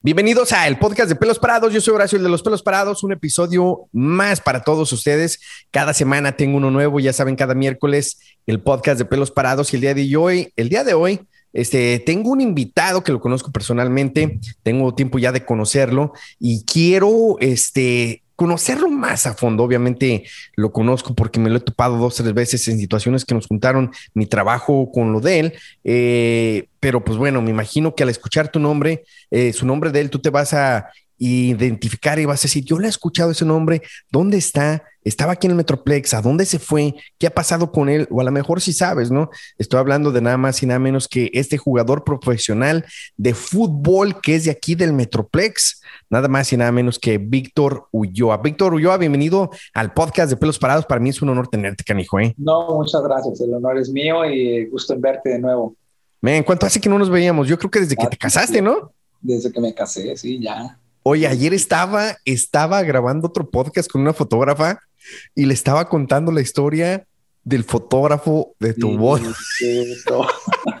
Bienvenidos a el podcast de Pelos Parados. Yo soy Horacio, el de los Pelos Parados. Un episodio más para todos ustedes. Cada semana tengo uno nuevo. Ya saben, cada miércoles el podcast de Pelos Parados. Y el día de hoy, el día de hoy, este, tengo un invitado que lo conozco personalmente. Tengo tiempo ya de conocerlo y quiero, este, conocerlo más a fondo. Obviamente lo conozco porque me lo he topado dos, tres veces en situaciones que nos juntaron mi trabajo con lo de él. Eh, pero pues bueno, me imagino que al escuchar tu nombre, eh, su nombre de él, tú te vas a identificar y vas a decir, yo le he escuchado ese nombre, ¿dónde está? Estaba aquí en el Metroplex, ¿a dónde se fue? ¿Qué ha pasado con él? O a lo mejor si sabes, ¿no? Estoy hablando de nada más y nada menos que este jugador profesional de fútbol que es de aquí del Metroplex, nada más y nada menos que Víctor Ulloa. Víctor Ulloa, bienvenido al podcast de Pelos Parados. Para mí es un honor tenerte, canijo, ¿eh? No, muchas gracias. El honor es mío y gusto en verte de nuevo. ¿En ¿cuánto hace que no nos veíamos? Yo creo que desde que te casaste, ¿no? Desde que me casé, sí, ya. Oye, ayer estaba, estaba grabando otro podcast con una fotógrafa y le estaba contando la historia del fotógrafo de tu voz.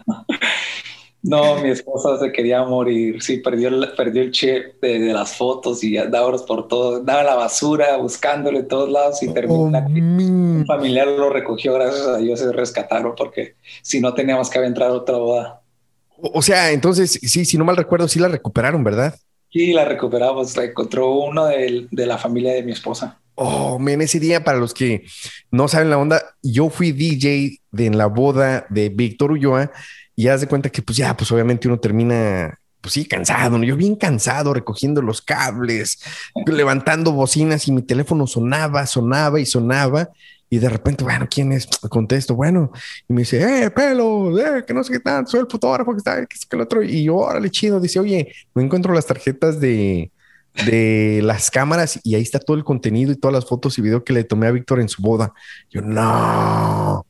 No, mi esposa se quería morir. Sí, perdió, perdió el chip de, las fotos y daba por todo, daba la basura buscándole en todos lados y terminó. Oh, un familiar lo recogió, gracias a Dios se rescataron porque si no teníamos que entrar a otra boda. O sea, entonces, sí, si no mal recuerdo, sí la recuperaron, ¿verdad? Sí, la recuperamos. La encontró uno de, de la familia de mi esposa. Oh, men, ese día, para los que no saben la onda, yo fui DJ de, en la boda de Víctor Ulloa y haz de cuenta que, pues ya, pues obviamente uno termina, pues sí, cansado. Yo bien cansado recogiendo los cables, levantando bocinas y mi teléfono sonaba, sonaba y sonaba. Y de repente, bueno, ¿quién es? Contesto, bueno, y me dice, eh, pelo, eh, que no sé qué tanto, soy el fotógrafo que está, que es el otro. Y yo, órale, chido, dice, oye, no encuentro las tarjetas de, de las cámaras y ahí está todo el contenido y todas las fotos y video que le tomé a Víctor en su boda. Yo, no.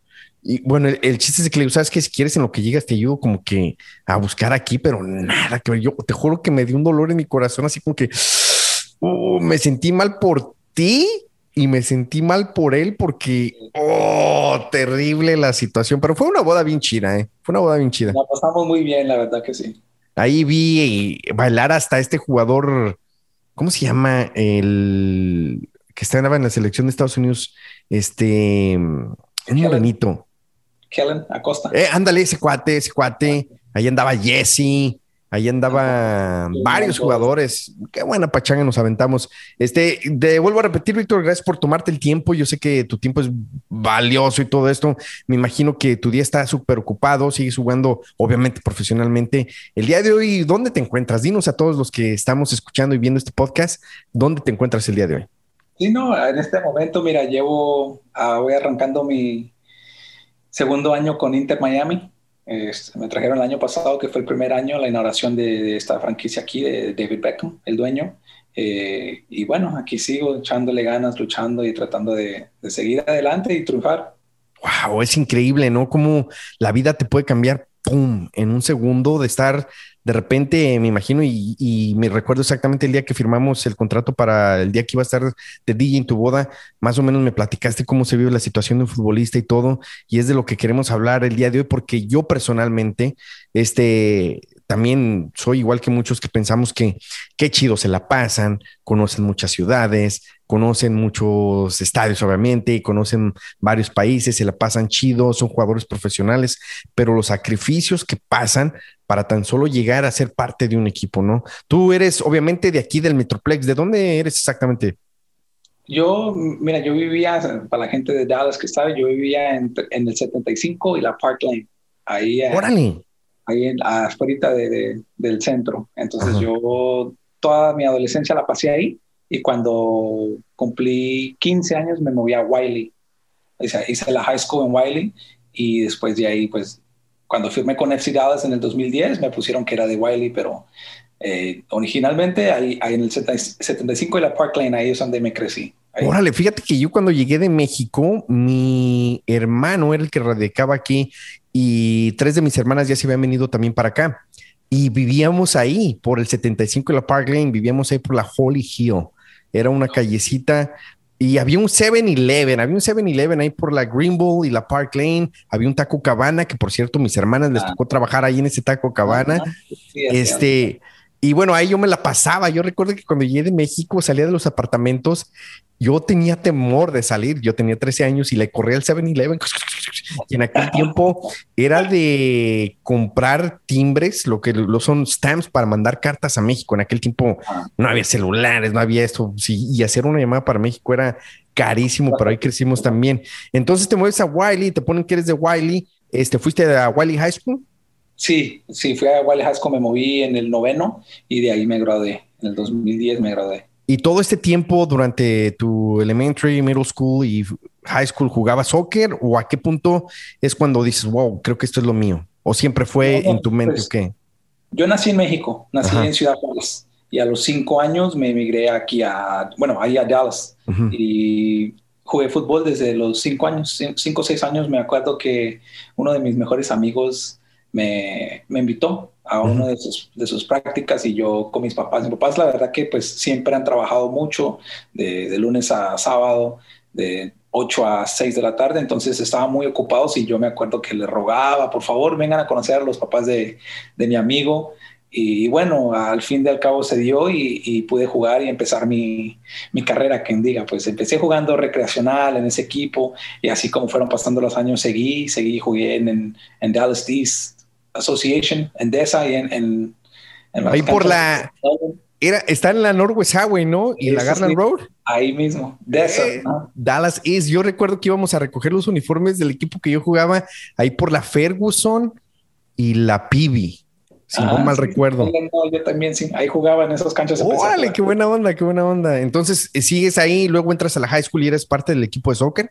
Y bueno, el, chiste es que le digo, sabes que si quieres en lo que llegas te ayudo como que a buscar aquí, pero nada que Yo te juro que me dio un dolor en mi corazón, así como que uh, me sentí mal por ti y me sentí mal por él porque, oh, terrible la situación. Pero fue una boda bien chida, ¿eh? Fue una boda bien chida. La pasamos muy bien, la verdad que sí. Ahí vi bailar hasta este jugador, ¿cómo se llama? El que estaba en la selección de Estados Unidos, este, un morenito. Kellen Acosta. Eh, ándale, ese cuate, ese cuate. Ahí andaba Jesse, ahí andaba varios jugadores. Qué buena pachanga nos aventamos. Este, de, vuelvo a repetir, Víctor, gracias por tomarte el tiempo. Yo sé que tu tiempo es valioso y todo esto. Me imagino que tu día está súper ocupado, sigues jugando, obviamente, profesionalmente. El día de hoy, ¿dónde te encuentras? Dinos a todos los que estamos escuchando y viendo este podcast, ¿dónde te encuentras el día de hoy? Sí, no, en este momento, mira, llevo, ah, voy arrancando mi, segundo año con Inter Miami. me trajeron el año pasado, que fue el primer año, la inauguración de, esta franquicia aquí, de David Beckham, el dueño. Eh, y bueno, aquí sigo echándole ganas, luchando y tratando de, de seguir adelante y triunfar. Wow, es increíble, ¿no? Cómo la vida te puede cambiar, pum, en un segundo de estar de repente me imagino y, me recuerdo exactamente el día que firmamos el contrato para el día que iba a estar de DJ en tu boda, más o menos me platicaste cómo se vive la situación de un futbolista y todo, y es de lo que queremos hablar el día de hoy, porque yo personalmente, este, también soy igual que muchos que pensamos que qué chido se la pasan, conocen muchas ciudades, conocen muchos estadios, obviamente, conocen varios países, se la pasan chido, son jugadores profesionales, pero los sacrificios que pasan para tan solo llegar a ser parte de un equipo, ¿no? Tú eres obviamente de aquí del Metroplex, ¿de dónde eres exactamente? Yo, mira, yo vivía, para la gente de Dallas que sabe, yo vivía en, el 75 y la Park Lane. Ahí, Órale. Ahí en, afuera de, del centro. Entonces yo toda mi adolescencia la pasé ahí y cuando cumplí 15 años me moví a Wiley. Hice, la high school en Wiley y después de ahí, pues, cuando firmé con FC Dallas en el 2010, me pusieron que era de Wiley, pero eh, originalmente ahí, en el 75 y la Park Lane, ahí es donde me crecí. Órale, fíjate que yo cuando llegué de México, mi hermano era el que radicaba aquí y tres de mis hermanas ya se habían venido también para acá. Y vivíamos ahí por el 75 y la Park Lane, vivíamos ahí por la Holy Hill. Era una callecita y había un 7-Eleven, había un 7-Eleven ahí por la Greenville y la Park Lane, había un taco cabana, que por cierto, mis hermanas les ah. tocó trabajar ahí en ese taco cabana. este, Y bueno, ahí yo me la pasaba. Yo recuerdo que cuando llegué de México, salía de los apartamentos, yo tenía temor de salir. Yo tenía 13 años y le corría al 7-Eleven. Y en aquel tiempo era de comprar timbres, lo que lo son stamps para mandar cartas a México. En aquel tiempo no había celulares, no había esto. Sí, y hacer una llamada para México era carísimo, pero ahí crecimos también. Entonces te mueves a Wiley, te ponen que eres de Wiley. Este, ¿Fuiste a Wiley High School? Sí, sí, fui a School, me moví en el noveno y de ahí me gradué. En el 2010 me gradué. Y todo este tiempo durante tu elementary, middle school y high school jugabas soccer o a qué punto es cuando dices, wow, creo que esto es lo mío? ¿O siempre fue en tu mente pues, qué? Yo nací en México, nací en Ciudad Juárez y a los cinco años me emigré aquí a, bueno, ahí a Dallas y jugué fútbol desde los cinco años, cinco o seis años. Me acuerdo que uno de mis mejores amigos me, me invitó a una de sus, de sus prácticas y yo con mis papás. Mis papás, la verdad que pues siempre han trabajado mucho, de, de lunes a sábado, de 8 a 6 de la tarde, entonces estaban muy ocupados y yo me acuerdo que le rogaba, por favor, vengan a conocer a los papás de, de mi amigo. Y bueno, al fin y al cabo se dio y, y pude jugar y empezar mi, mi, carrera, quien diga, pues empecé jugando recreacional en ese equipo y así como fueron pasando los años seguí, seguí, jugué en, en, Dallas East Association, en DESA y en... en, Ahí por la... Era, está en la Northwest Highway, ¿no? Y en la Garland Road. Ahí mismo, eh, Dallas East. Yo recuerdo que íbamos a recoger los uniformes del equipo que yo jugaba ahí por la Ferguson y la Pibi, si no ah, mal recuerdo. yo también, sí. Ahí jugaba en esas canchas. ¡Órale! ¡Qué buena onda! ¡Qué buena onda! Entonces, eh, sigues ahí, luego entras a la high school y eres parte del equipo de soccer.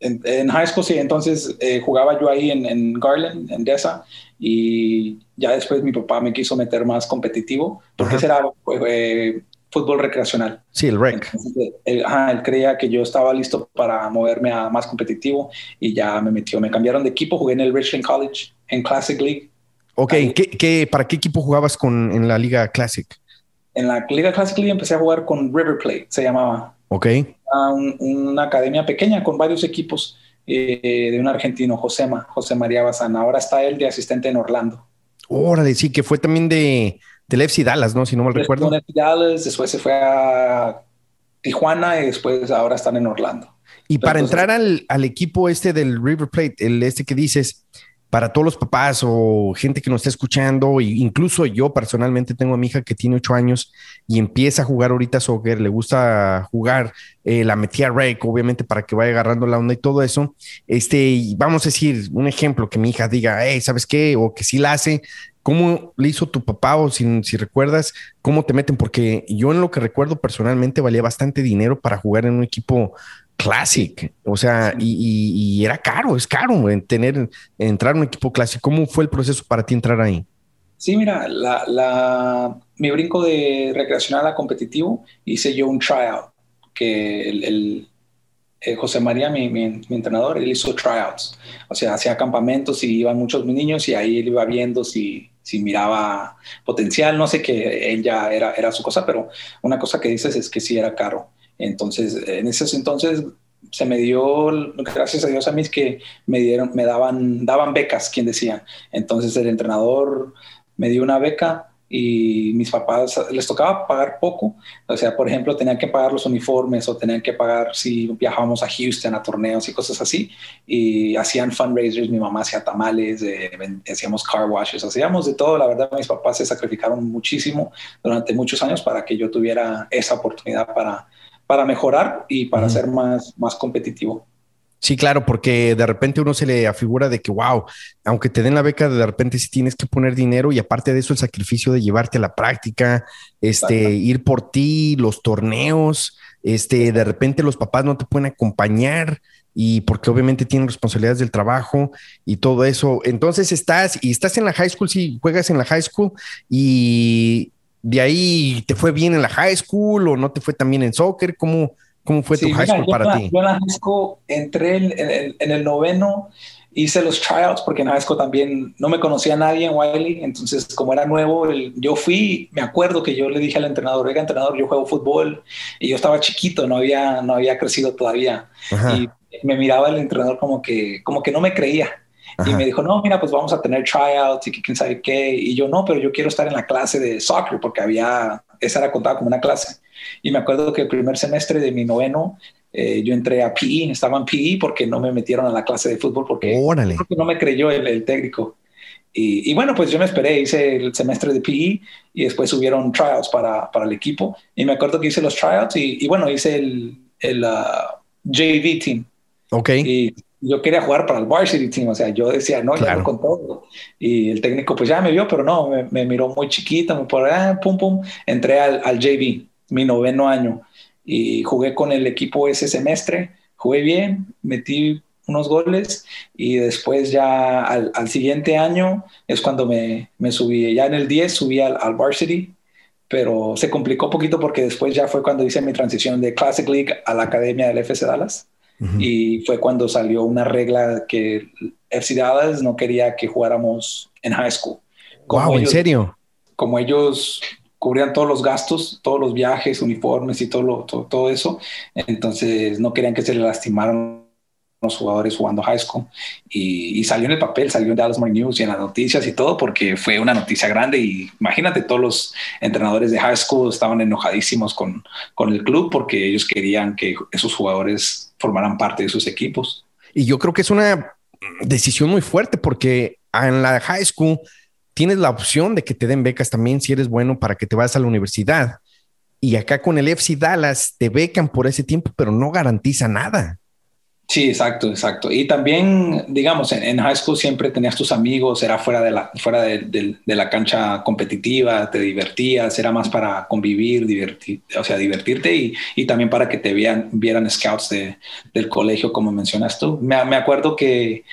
En, high school, sí. Entonces, eh, jugaba yo ahí en, Garland, en Desa, y ya después mi papá me quiso meter más competitivo, porque ese era fútbol recreacional. Sí, el rec. él, creía que yo estaba listo para moverme a más competitivo y ya me metió. Me cambiaron de equipo, jugué en el Richland College, en Classic League. Ok, ¿Qué, para qué equipo jugabas con, en la Liga Classic? En la Liga Classic League empecé a jugar con River Plate, se llamaba. Ok. una academia pequeña con varios equipos eh, de un argentino, Josema, José María Bazán. Ahora está él de asistente en Orlando. Órale, sí, que fue también de, del FC Dallas, ¿no? Si no mal recuerdo. Dallas, después se fue a Tijuana y después ahora están en Orlando. Y para entrar al, al, equipo este del River Plate, el este que dices, para todos los papás o gente que nos está escuchando, e incluso yo personalmente tengo a mi hija que tiene ocho años y empieza a jugar ahorita soccer, le gusta jugar, eh, la metí a obviamente para que vaya agarrando la onda y todo eso. Este, vamos a decir un ejemplo que mi hija diga, hey, ¿sabes qué? O que sí la hace. ¿Cómo le hizo tu papá o si recuerdas cómo te meten? Porque yo en lo que recuerdo personalmente valía bastante dinero para jugar en un equipo Classic, o sea, y, era caro, es caro en tener, entrar en un equipo Classic. ¿Cómo fue el proceso para ti entrar ahí? Sí, mira, la, mi brinco de recreacional a competitivo hice yo un tryout, que el, eh, José María, mi, mi, entrenador, él hizo tryouts, o sea, hacía campamentos y iban muchos niños y ahí él iba viendo si, si miraba potencial, no sé que él ya era, era su cosa, pero una cosa que dices es que sí era caro. Entonces, en ese entonces se me dio, gracias a Dios a mí, que me dieron, me daban, daban becas, quien decía. Entonces el entrenador me dio una beca y mis papás les tocaba pagar poco. O sea, por ejemplo, tenían que pagar los uniformes o tenían que pagar si viajábamos a Houston a torneos y cosas así. Y hacían fundraisers, mi mamá hacía tamales, eh, hacíamos car washes, hacíamos de todo. La verdad, mis papás se sacrificaron muchísimo durante muchos años para que yo tuviera esa oportunidad para para mejorar y para ser más, más competitivo. Sí, claro, porque de repente uno se le afigura de que, wow, aunque te den la beca, de repente sí tienes que poner dinero y aparte de eso el sacrificio de llevarte a la práctica, este, ir por ti, los torneos, este, de repente los papás no te pueden acompañar y porque obviamente tienen responsabilidades del trabajo y todo eso. Entonces estás y estás en la high school, sí, juegas en la high school y de ahí te fue bien en la high school o no te fue tan bien en soccer? ¿Cómo, cómo fue tu high school para ti? Yo en la high school entré en, el, noveno, hice los tryouts porque en high school también no me conocía nadie en Wiley, entonces como era nuevo, yo fui, me acuerdo que yo le dije al entrenador, oiga entrenador, yo juego fútbol y yo estaba chiquito, no había, no había crecido todavía y me miraba el entrenador como que, como que no me creía Y me dijo, no, mira, pues vamos a tener tryouts y quién sabe qué. Y yo, no, pero yo quiero estar en la clase de soccer porque había, esa era contada como una clase. Y me acuerdo que el primer semestre de mi noveno, eh, yo entré a PE, estaba en PE porque no me metieron a la clase de fútbol porque no me creyó el, técnico. Y, bueno, pues yo me esperé, hice el semestre de PE y después subieron tryouts para, para el equipo. Y me acuerdo que hice los tryouts y, y bueno, hice el, el uh, JV team. Ok. Y yo quería jugar para el varsity team, o sea, yo decía, no, ya con todo. Y el técnico pues ya me vio, pero no, me, miró muy chiquito, me por ah, pum, pum, entré al, al JV, mi noveno año, y jugué con el equipo ese semestre, jugué bien, metí unos goles y después ya al, al siguiente año es cuando me, me, subí, ya en el 10 subí al, al varsity pero se complicó un poquito porque después ya fue cuando hice mi transición de Classic League a la academia del FC Dallas. Y fue cuando salió una regla que FC Dallas no quería que jugáramos en high school. Como wow, ¿en serio? Como ellos cubrían todos los gastos, todos los viajes, uniformes y todo, todo, todo eso, entonces no querían que se le lastimaran los jugadores jugando high school y, salió en el papel, salió en Dallas Morning News y en las noticias y todo porque fue una noticia grande y imagínate todos los entrenadores de high school estaban enojadísimos con, con el club porque ellos querían que esos jugadores formaran parte de sus equipos. Y yo creo que es una decisión muy fuerte porque en la high school tienes la opción de que te den becas también si eres bueno para que te vayas a la universidad. Y acá con el FC Dallas te becan por ese tiempo, pero no garantiza nada. Sí, exacto, exacto. Y también, digamos, en, high school siempre tenías tus amigos, era fuera de la, fuera de, la cancha competitiva, te divertías, era más para convivir, divertir, o sea, divertirte y, y también para que te vieran, scouts de, del colegio, como mencionas tú. Me, me acuerdo que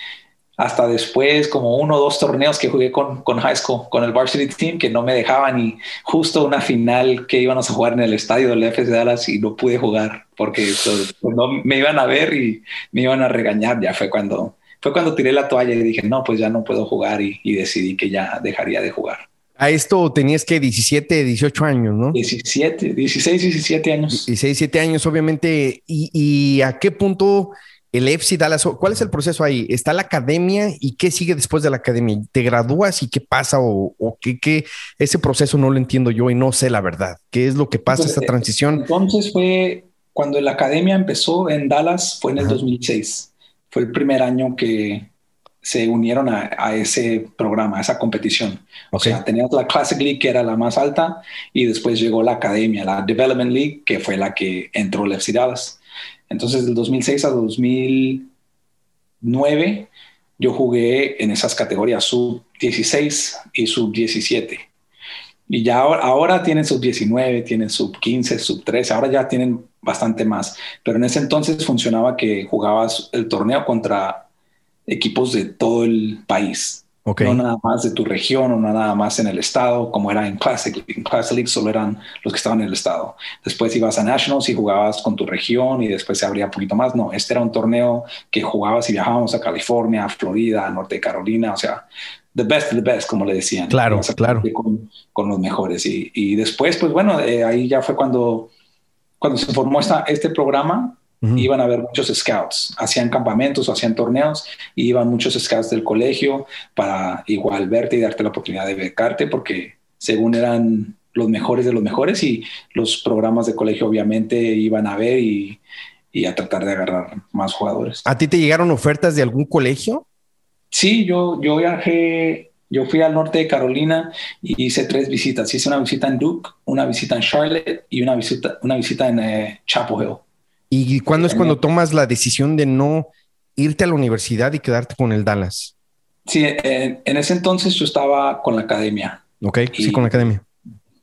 hasta después, como uno o dos torneos que jugué con, con high school, con el varsity team, que no me dejaban y justo una final que íbamos a jugar en el estadio del FC Dallas y no pude jugar porque pues, no, me iban a ver y me iban a regañar. Ya fue cuando, fue cuando tiré la toalla y dije, no, pues ya no puedo jugar y, y decidí que ya dejaría de jugar. A esto tenías que 17, 18 años, ¿no? 17, 16, 17 años. 16, 17 años, obviamente. ¿Y, y a qué punto el EFSI Dallas, ¿cuál es el proceso ahí? ¿Está la academia y qué sigue después de la academia? ¿Te gradúas y qué pasa? ¿O, qué, Ese proceso no lo entiendo yo y no sé la verdad. ¿Qué es lo que pasa, esta transición? Entonces fue cuando la academia empezó en Dallas, fue en el 2006. Fue el primer año que se unieron a, ese programa, a esa competición. O sea, tenías la Classic League, que era la más alta, y después llegó la academia, la Development League, que fue la que entró el FC Dallas. Entonces, del 2006 a 2009, yo jugué en esas categorías sub 16 y sub 17. Y ya ahora, tienen sub 19, tienen sub 15, sub 13, ahora ya tienen bastante más. Pero en ese entonces funcionaba que jugabas el torneo contra equipos de todo el país. No nada más de tu región o nada más en el estado, como era en Classic. En Classic League solo eran los que estaban en el estado. Después ibas a Nationals y jugabas con tu región y después se abría un poquito más. No, este era un torneo que jugabas y viajábamos a California, a Florida, a Norte de Carolina, o sea, the best of the best, como le decían. Claro, claro. Con, con, los mejores. Y, y después, pues bueno, eh, ahí ya fue cuando, cuando se formó esta, este programa Iban a ver muchos scouts, hacían campamentos o hacían torneos, y iban muchos scouts del colegio para igual verte y darte la oportunidad de becarte, porque según eran los mejores de los mejores y los programas de colegio obviamente iban a ver y, y a tratar de agarrar más jugadores. ¿A ti te llegaron ofertas de algún colegio? Sí, yo, yo viajé, yo fui al norte de Carolina y hice tres visitas. Hice una visita en Duke, una visita en Charlotte y una visita, una visita en eh, Chapel Hill. ¿Y cuándo es cuando tomas la decisión de no irte a la universidad y quedarte con el Dallas? Sí, en, ese entonces yo estaba con la academia. Ok, sí, con la academia.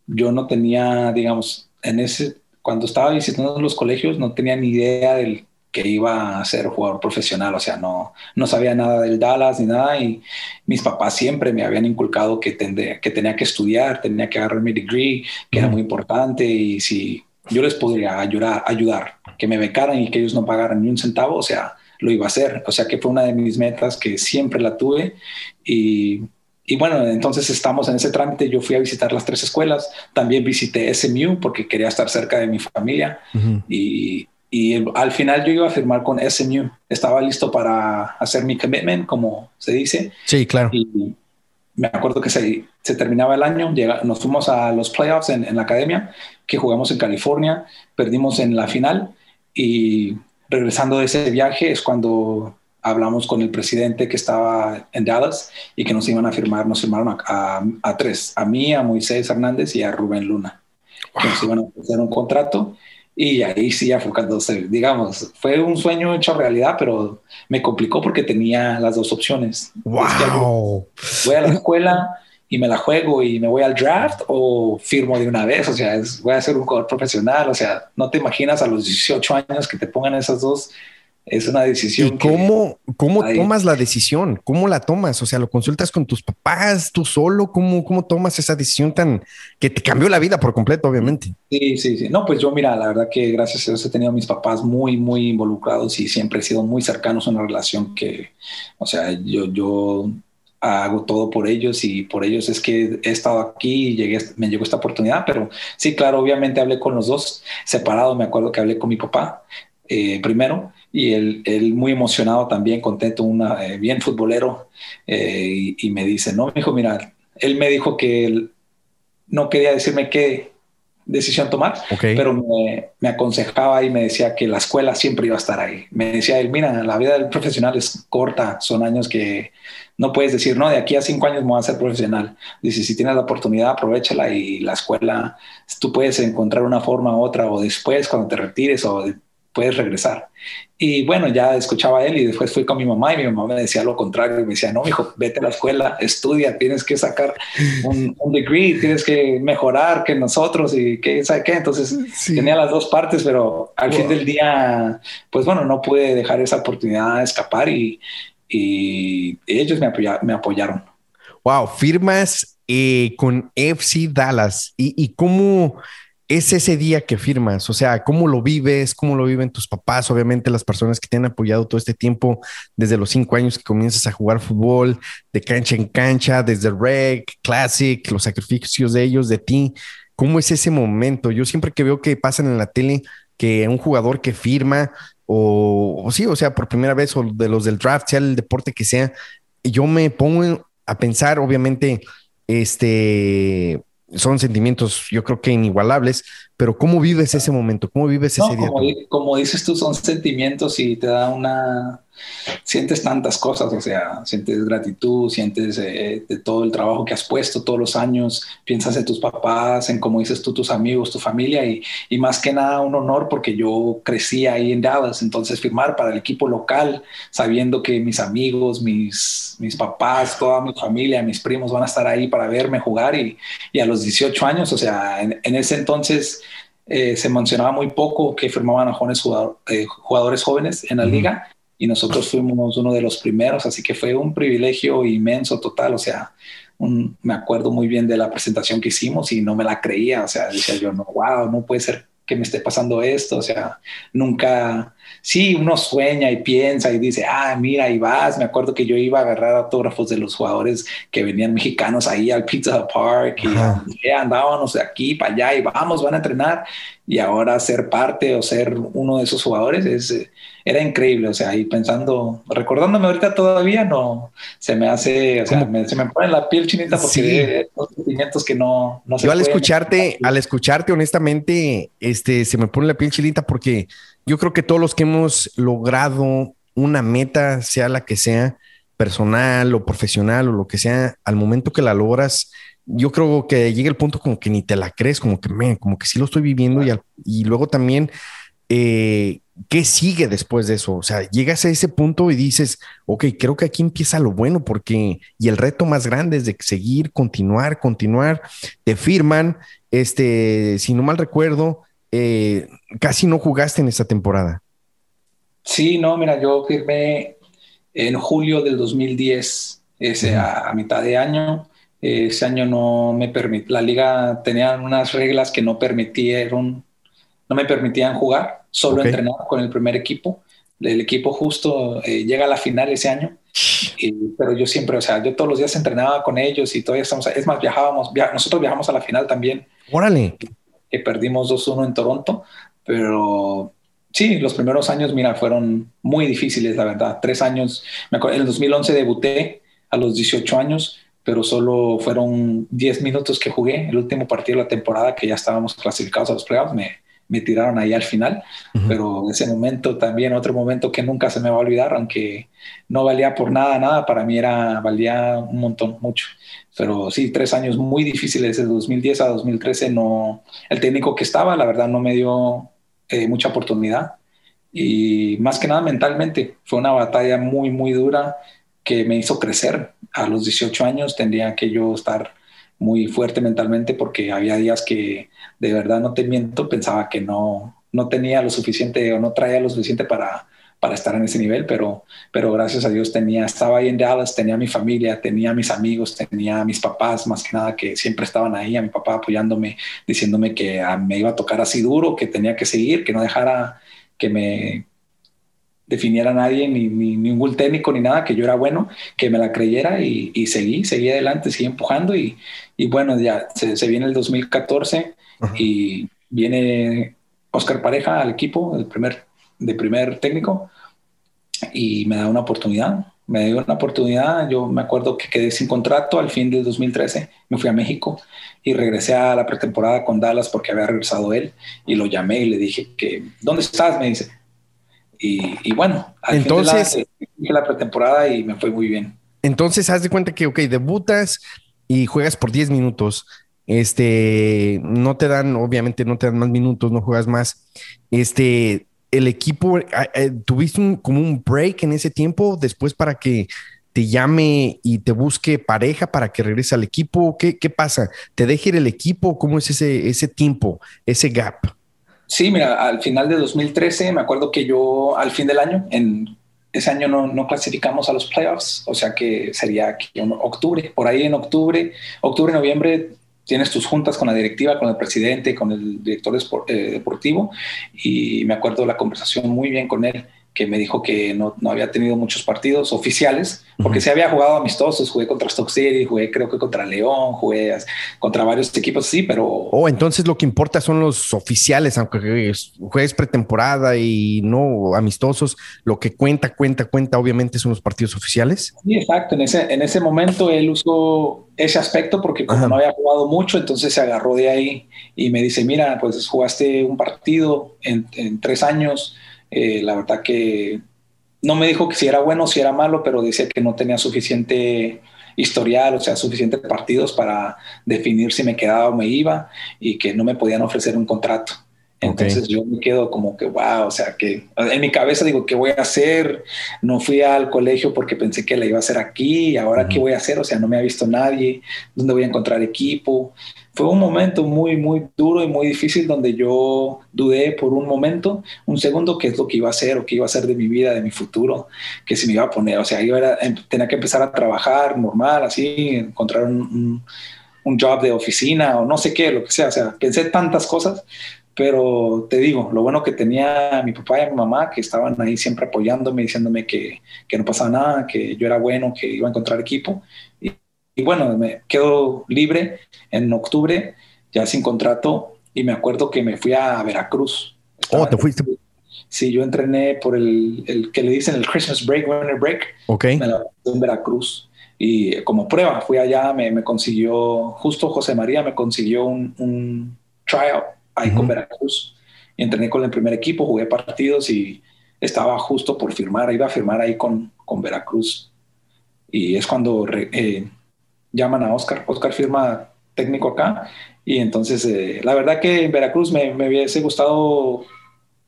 Yo no tenía, digamos, en ese, cuando estaba visitando los colegios, no tenía ni idea del que iba a ser jugador profesional, o sea, no, no sabía nada del Dallas ni nada y mis papás siempre me habían inculcado que, que tenía que estudiar, tenía que agarrar mi degree, que era muy importante y si yo les podría ayudar, ayudar, que me becaran y que ellos no pagaran ni un centavo, o sea, lo iba a hacer. O sea, que fue una de mis metas que siempre la tuve y, y bueno, entonces estamos en ese trámite. Yo fui a visitar las tres escuelas, también visité SMU porque quería estar cerca de mi familia y, y al final yo iba a firmar con SMU. Estaba listo para hacer mi commitment, como se dice. Sí, claro. Y me acuerdo que se, se terminaba el año, llega, nos fuimos a los playoffs en, en, la academia, que jugamos en California, perdimos en la final y regresando de ese viaje es cuando hablamos con el presidente que estaba en Dallas y que nos iban a firmar, nos firmaron a, a, a tres, a mí, a Moisés Hernández y a Rubén Luna, wow. que nos iban a hacer un contrato y ahí sí ya fue cuando se, digamos, fue un sueño hecho realidad, pero me complicó porque tenía las dos opciones. Wow. voy a la escuela y me la juego y me voy al draft o firmo de una vez, o sea, es, voy a ser un jugador profesional, o sea, no te imaginas a los 18 años que te pongan esas dos es una decisión. ¿Y cómo, cómo tomas la decisión? ¿Cómo la tomas? O sea, ¿lo consultas con tus papás, tú solo? ¿Cómo, cómo tomas esa decisión tan que te cambió la vida por completo, obviamente? Sí, sí, sí. No, pues yo, mira, la verdad que gracias a Dios he tenido a mis papás muy, muy involucrados y siempre he sido muy cercanos a una relación que, o sea, yo, yo hago todo por ellos y por ellos es que he estado aquí y llegué, me llegó esta oportunidad, pero sí, claro, obviamente hablé con los dos separado, me acuerdo que hablé con mi papá eh, primero y él, muy emocionado también, contento, una, eh, bien futbolero, eh, y, y, me dice, no, me dijo, mira, él me dijo que él no quería decirme qué decisión tomar, okay. pero me, me, aconsejaba y me decía que la escuela siempre iba a estar ahí. Me decía él, mira, la vida del profesional es corta, son años que no puedes decir, no, de aquí a cinco años me voy a ser profesional. Dice, si tienes la oportunidad, aprovechala y la escuela, tú puedes encontrar una forma u otra o después cuando te retires o puedes regresar. Y bueno, ya escuchaba a él y después fui con mi mamá y mi mamá me decía lo contrario. Me decía, no, hijo, vete a la escuela, estudia, tienes que sacar un, un degree, tienes que mejorar que nosotros y qué sabe qué. Entonces sí. tenía las dos partes, pero al wow. fin del día, pues bueno, no pude dejar esa oportunidad de escapar y, y ellos me, apoya, me apoyaron. Wow, firmas eh, con FC Dallas y, y cómo es ese día que firmas? O sea, ¿cómo lo vives? ¿Cómo lo viven tus papás? Obviamente las personas que te han apoyado todo este tiempo, desde los cinco años que comienzas a jugar fútbol, de cancha en cancha, desde Reg, Classic, los sacrificios de ellos, de ti. ¿Cómo es ese momento? Yo siempre que veo que pasan en la tele que un jugador que firma o, o sí, o sea, por primera vez o de los del draft, sea el deporte que sea, yo me pongo a pensar, obviamente, este, son sentimientos, yo creo que inigualables, pero ¿cómo vives ese momento? ¿Cómo vives no, ese día? Como, como, dices tú, son sentimientos y te da una... Sientes tantas cosas, o sea, sientes gratitud, sientes eh, de todo el trabajo que has puesto todos los años, piensas en tus papás, en como dices tú, tus amigos, tu familia y, y más que nada un honor porque yo crecí ahí en Dallas, entonces firmar para el equipo local, sabiendo que mis amigos, mis, mis papás, toda mi familia, mis primos van a estar ahí para verme jugar y, y a los 18 años, o sea, en, en ese entonces eh, se mencionaba muy poco que firmaban a jóvenes jugador, eh, jugadores jóvenes en la uh -huh. liga y nosotros fuimos uno de los primeros, así que fue un privilegio inmenso total, o sea, un, me acuerdo muy bien de la presentación que hicimos y no me la creía, o sea, decía yo, no, wow, no puede ser que me esté pasando esto, o sea, nunca, sí, uno sueña y piensa y dice, ah, mira, ahí vas, me acuerdo que yo iba a agarrar autógrafos de los jugadores que venían mexicanos ahí al Pizza Park y Ajá. andábamos de aquí para allá y vamos, van a entrenar y ahora ser parte o ser uno de esos jugadores es, era increíble, o sea, y pensando, recordándome ahorita todavía, no, se me hace, o sea, me, se me pone la piel chinita porque sí. son sentimientos que no, no se Yo al escucharte, al escucharte, honestamente, este, se me pone la piel chinita porque yo creo que todos los que hemos logrado una meta, sea la que sea, personal o profesional o lo que sea, al momento que la logras, yo creo que llega el punto como que ni te la crees, como que me, como que sí lo estoy viviendo y, al, y luego también eh, ¿qué sigue después de eso? O sea, llegas a ese punto y dices, ok, creo que aquí empieza lo bueno porque, y el reto más grande es de seguir, continuar, continuar, te firman, este, si no mal recuerdo, eh, casi no jugaste en esta temporada. Sí, no, mira, yo firmé en julio del 2010, ese, a, a mitad de año, ese año no me permitió, la liga tenía unas reglas que no permitieron, no me permitían jugar solo okay. entrenar con el primer equipo. El equipo justo eh, llega a la final ese año, pero yo siempre, o sea, yo todos los días entrenaba con ellos y todavía estamos, es más, viajábamos, via nosotros viajamos a la final también. Órale. Que perdimos 2-1 en Toronto, pero Sí, los primeros años, mira, fueron muy difíciles, la verdad. Tres años, me acuerdo, en el 2011 debuté a los 18 años, pero solo fueron 10 minutos que jugué. El último partido de la temporada, que ya estábamos clasificados a los playoffs, me, me tiraron ahí al final. Pero ese momento también, otro momento que nunca se me va a olvidar, aunque no valía por nada, nada, para mí era, valía un montón, mucho. Pero sí, tres años muy difíciles, de 2010 a 2013, no, el técnico que estaba, la verdad, no me dio eh, mucha oportunidad. Y más que nada mentalmente, fue una batalla muy, muy dura que me hizo crecer. A los 18 años tendría que yo estar muy fuerte mentalmente porque había días que de verdad no te miento, pensaba que no, no tenía lo suficiente o no traía lo suficiente para, para estar en ese nivel, pero, pero gracias a Dios tenía, estaba ahí en Dallas, tenía mi familia, tenía mis amigos, tenía mis papás, más que nada que siempre estaban ahí, a mi papá apoyándome, diciéndome que ah, me iba a tocar así duro, que tenía que seguir, que no dejara que me definiera nadie, ni, ningún técnico, ni nada, que yo era bueno, que me la creyera y, seguí, seguí adelante, seguí empujando y, y bueno, ya se, viene el 2014 y viene Oscar Pareja al equipo, el primer de primer técnico y me da una oportunidad. Me dio una oportunidad, yo me acuerdo que quedé sin contrato al fin del 2013, me fui a México y regresé a la pretemporada con Dallas porque había regresado él y lo llamé y le dije que, ¿dónde estás? Me dice. Y, bueno, al entonces fin de la, la pretemporada y me fue muy bien. Entonces, haz de cuenta que, ok, debutas y juegas por 10 minutos. Este, no te dan, obviamente no te dan más minutos, no juegas más. Este, el equipo, tuviste un, como un break en ese tiempo después para que te llame y te busque pareja para que regrese al equipo? ¿Qué, qué pasa? ¿Te deje ir el equipo? ¿Cómo es ese, ese tiempo, ese gap? Sí, mira, al final de 2013, me acuerdo que yo al fin del año, en ese año no, no clasificamos a los playoffs, o sea que sería aquí en octubre, por ahí en octubre, octubre, noviembre tienes tus juntas con la directiva, con el presidente, con el director eh, deportivo y me acuerdo la conversación muy bien con él que me dijo que no, no había tenido muchos partidos oficiales, porque se había jugado amistosos, jugué contra Stock City, jugué creo que contra León, jugué contra varios equipos sí, pero... Oh, entonces lo que importa son los oficiales, aunque juegues pretemporada y no amistosos, lo que cuenta, cuenta, cuenta, obviamente son los partidos oficiales. Sí, exacto, en ese, en ese momento él usó ese aspecto porque como no había jugado mucho, entonces se agarró de ahí y me dice, mira, pues jugaste un partido en, en tres años, eh, la verdad que no me dijo que si era bueno o si era malo, pero decía que no tenía suficiente historial, o sea, suficientes partidos para definir si me quedaba o me iba y que no me podían ofrecer un contrato. Entonces yo me quedo como que, wow, o sea, que en mi cabeza digo, ¿qué voy a hacer? No fui al colegio porque pensé que la iba a hacer aquí, ahora qué voy a hacer? O sea, no me ha visto nadie, ¿dónde voy a encontrar equipo? Fue un momento muy, muy duro y muy difícil donde yo dudé por un momento, un segundo, qué es lo que iba a hacer o qué iba a hacer de mi vida, de mi futuro, que se me iba a poner, o sea, era, em, tenía que empezar a trabajar normal, así, encontrar un, un job de oficina o no sé qué, lo que sea, o sea, pensé tantas cosas pero te digo, lo bueno que tenía a mi papá y a mi mamá, que estaban ahí siempre apoyándome, diciéndome que, que no pasaba nada, que yo era bueno, que iba a encontrar equipo. Y, bueno, me quedo libre en octubre, ya sin contrato, y me acuerdo que me fui a Veracruz. oh, te fuiste. Sí, yo entrené por el, el, que le dicen el Christmas Break, Winter Break. Ok. Me la en Veracruz. Y como prueba, fui allá, me, me consiguió, justo José María me consiguió un, un tryout ahí con Veracruz. Entrené con el primer equipo, jugué partidos y estaba justo por firmar, iba a firmar ahí con, con Veracruz. Y es cuando eh, llaman a Oscar. Oscar firma técnico acá. Y entonces, eh, la verdad que en Veracruz me, me hubiese gustado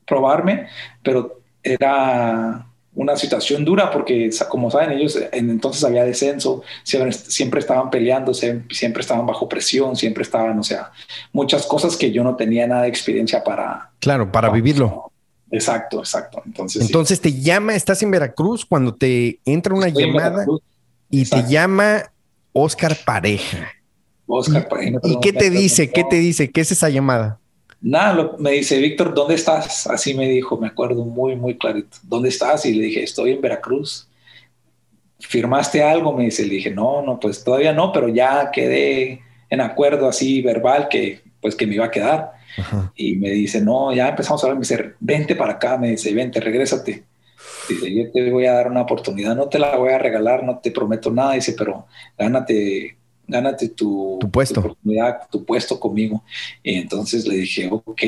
probarme, pero era una situación dura porque, como saben, ellos en entonces había descenso, siempre, estaban peleando, siempre estaban bajo presión, siempre estaban, o sea, muchas cosas que yo no tenía nada de experiencia para... Claro, para, vivirlo. Exacto, exacto. Entonces, entonces te llama, estás en Veracruz cuando te entra una llamada y te llama Oscar Pareja. Oscar Pareja. ¿Y qué te dice? ¿Qué te dice? ¿Qué es esa llamada? Nada, me dice, Víctor, ¿dónde estás? Así me dijo, me acuerdo muy, muy clarito. ¿Dónde estás? Y le dije, estoy en Veracruz. ¿Firmaste algo? Me dice, le dije, no, no, pues todavía no, pero ya quedé en acuerdo así verbal que pues que me iba a quedar. Y me dice, no, ya empezamos a hablar, me dice, vente para acá, me dice, vente, regrésate. Dice, yo te voy a dar una oportunidad, no te la voy a regalar, no te prometo nada, dice, pero gánate, gánate tu, tu puesto. Tu, oportunidad, tu puesto conmigo. Y entonces le dije, ok,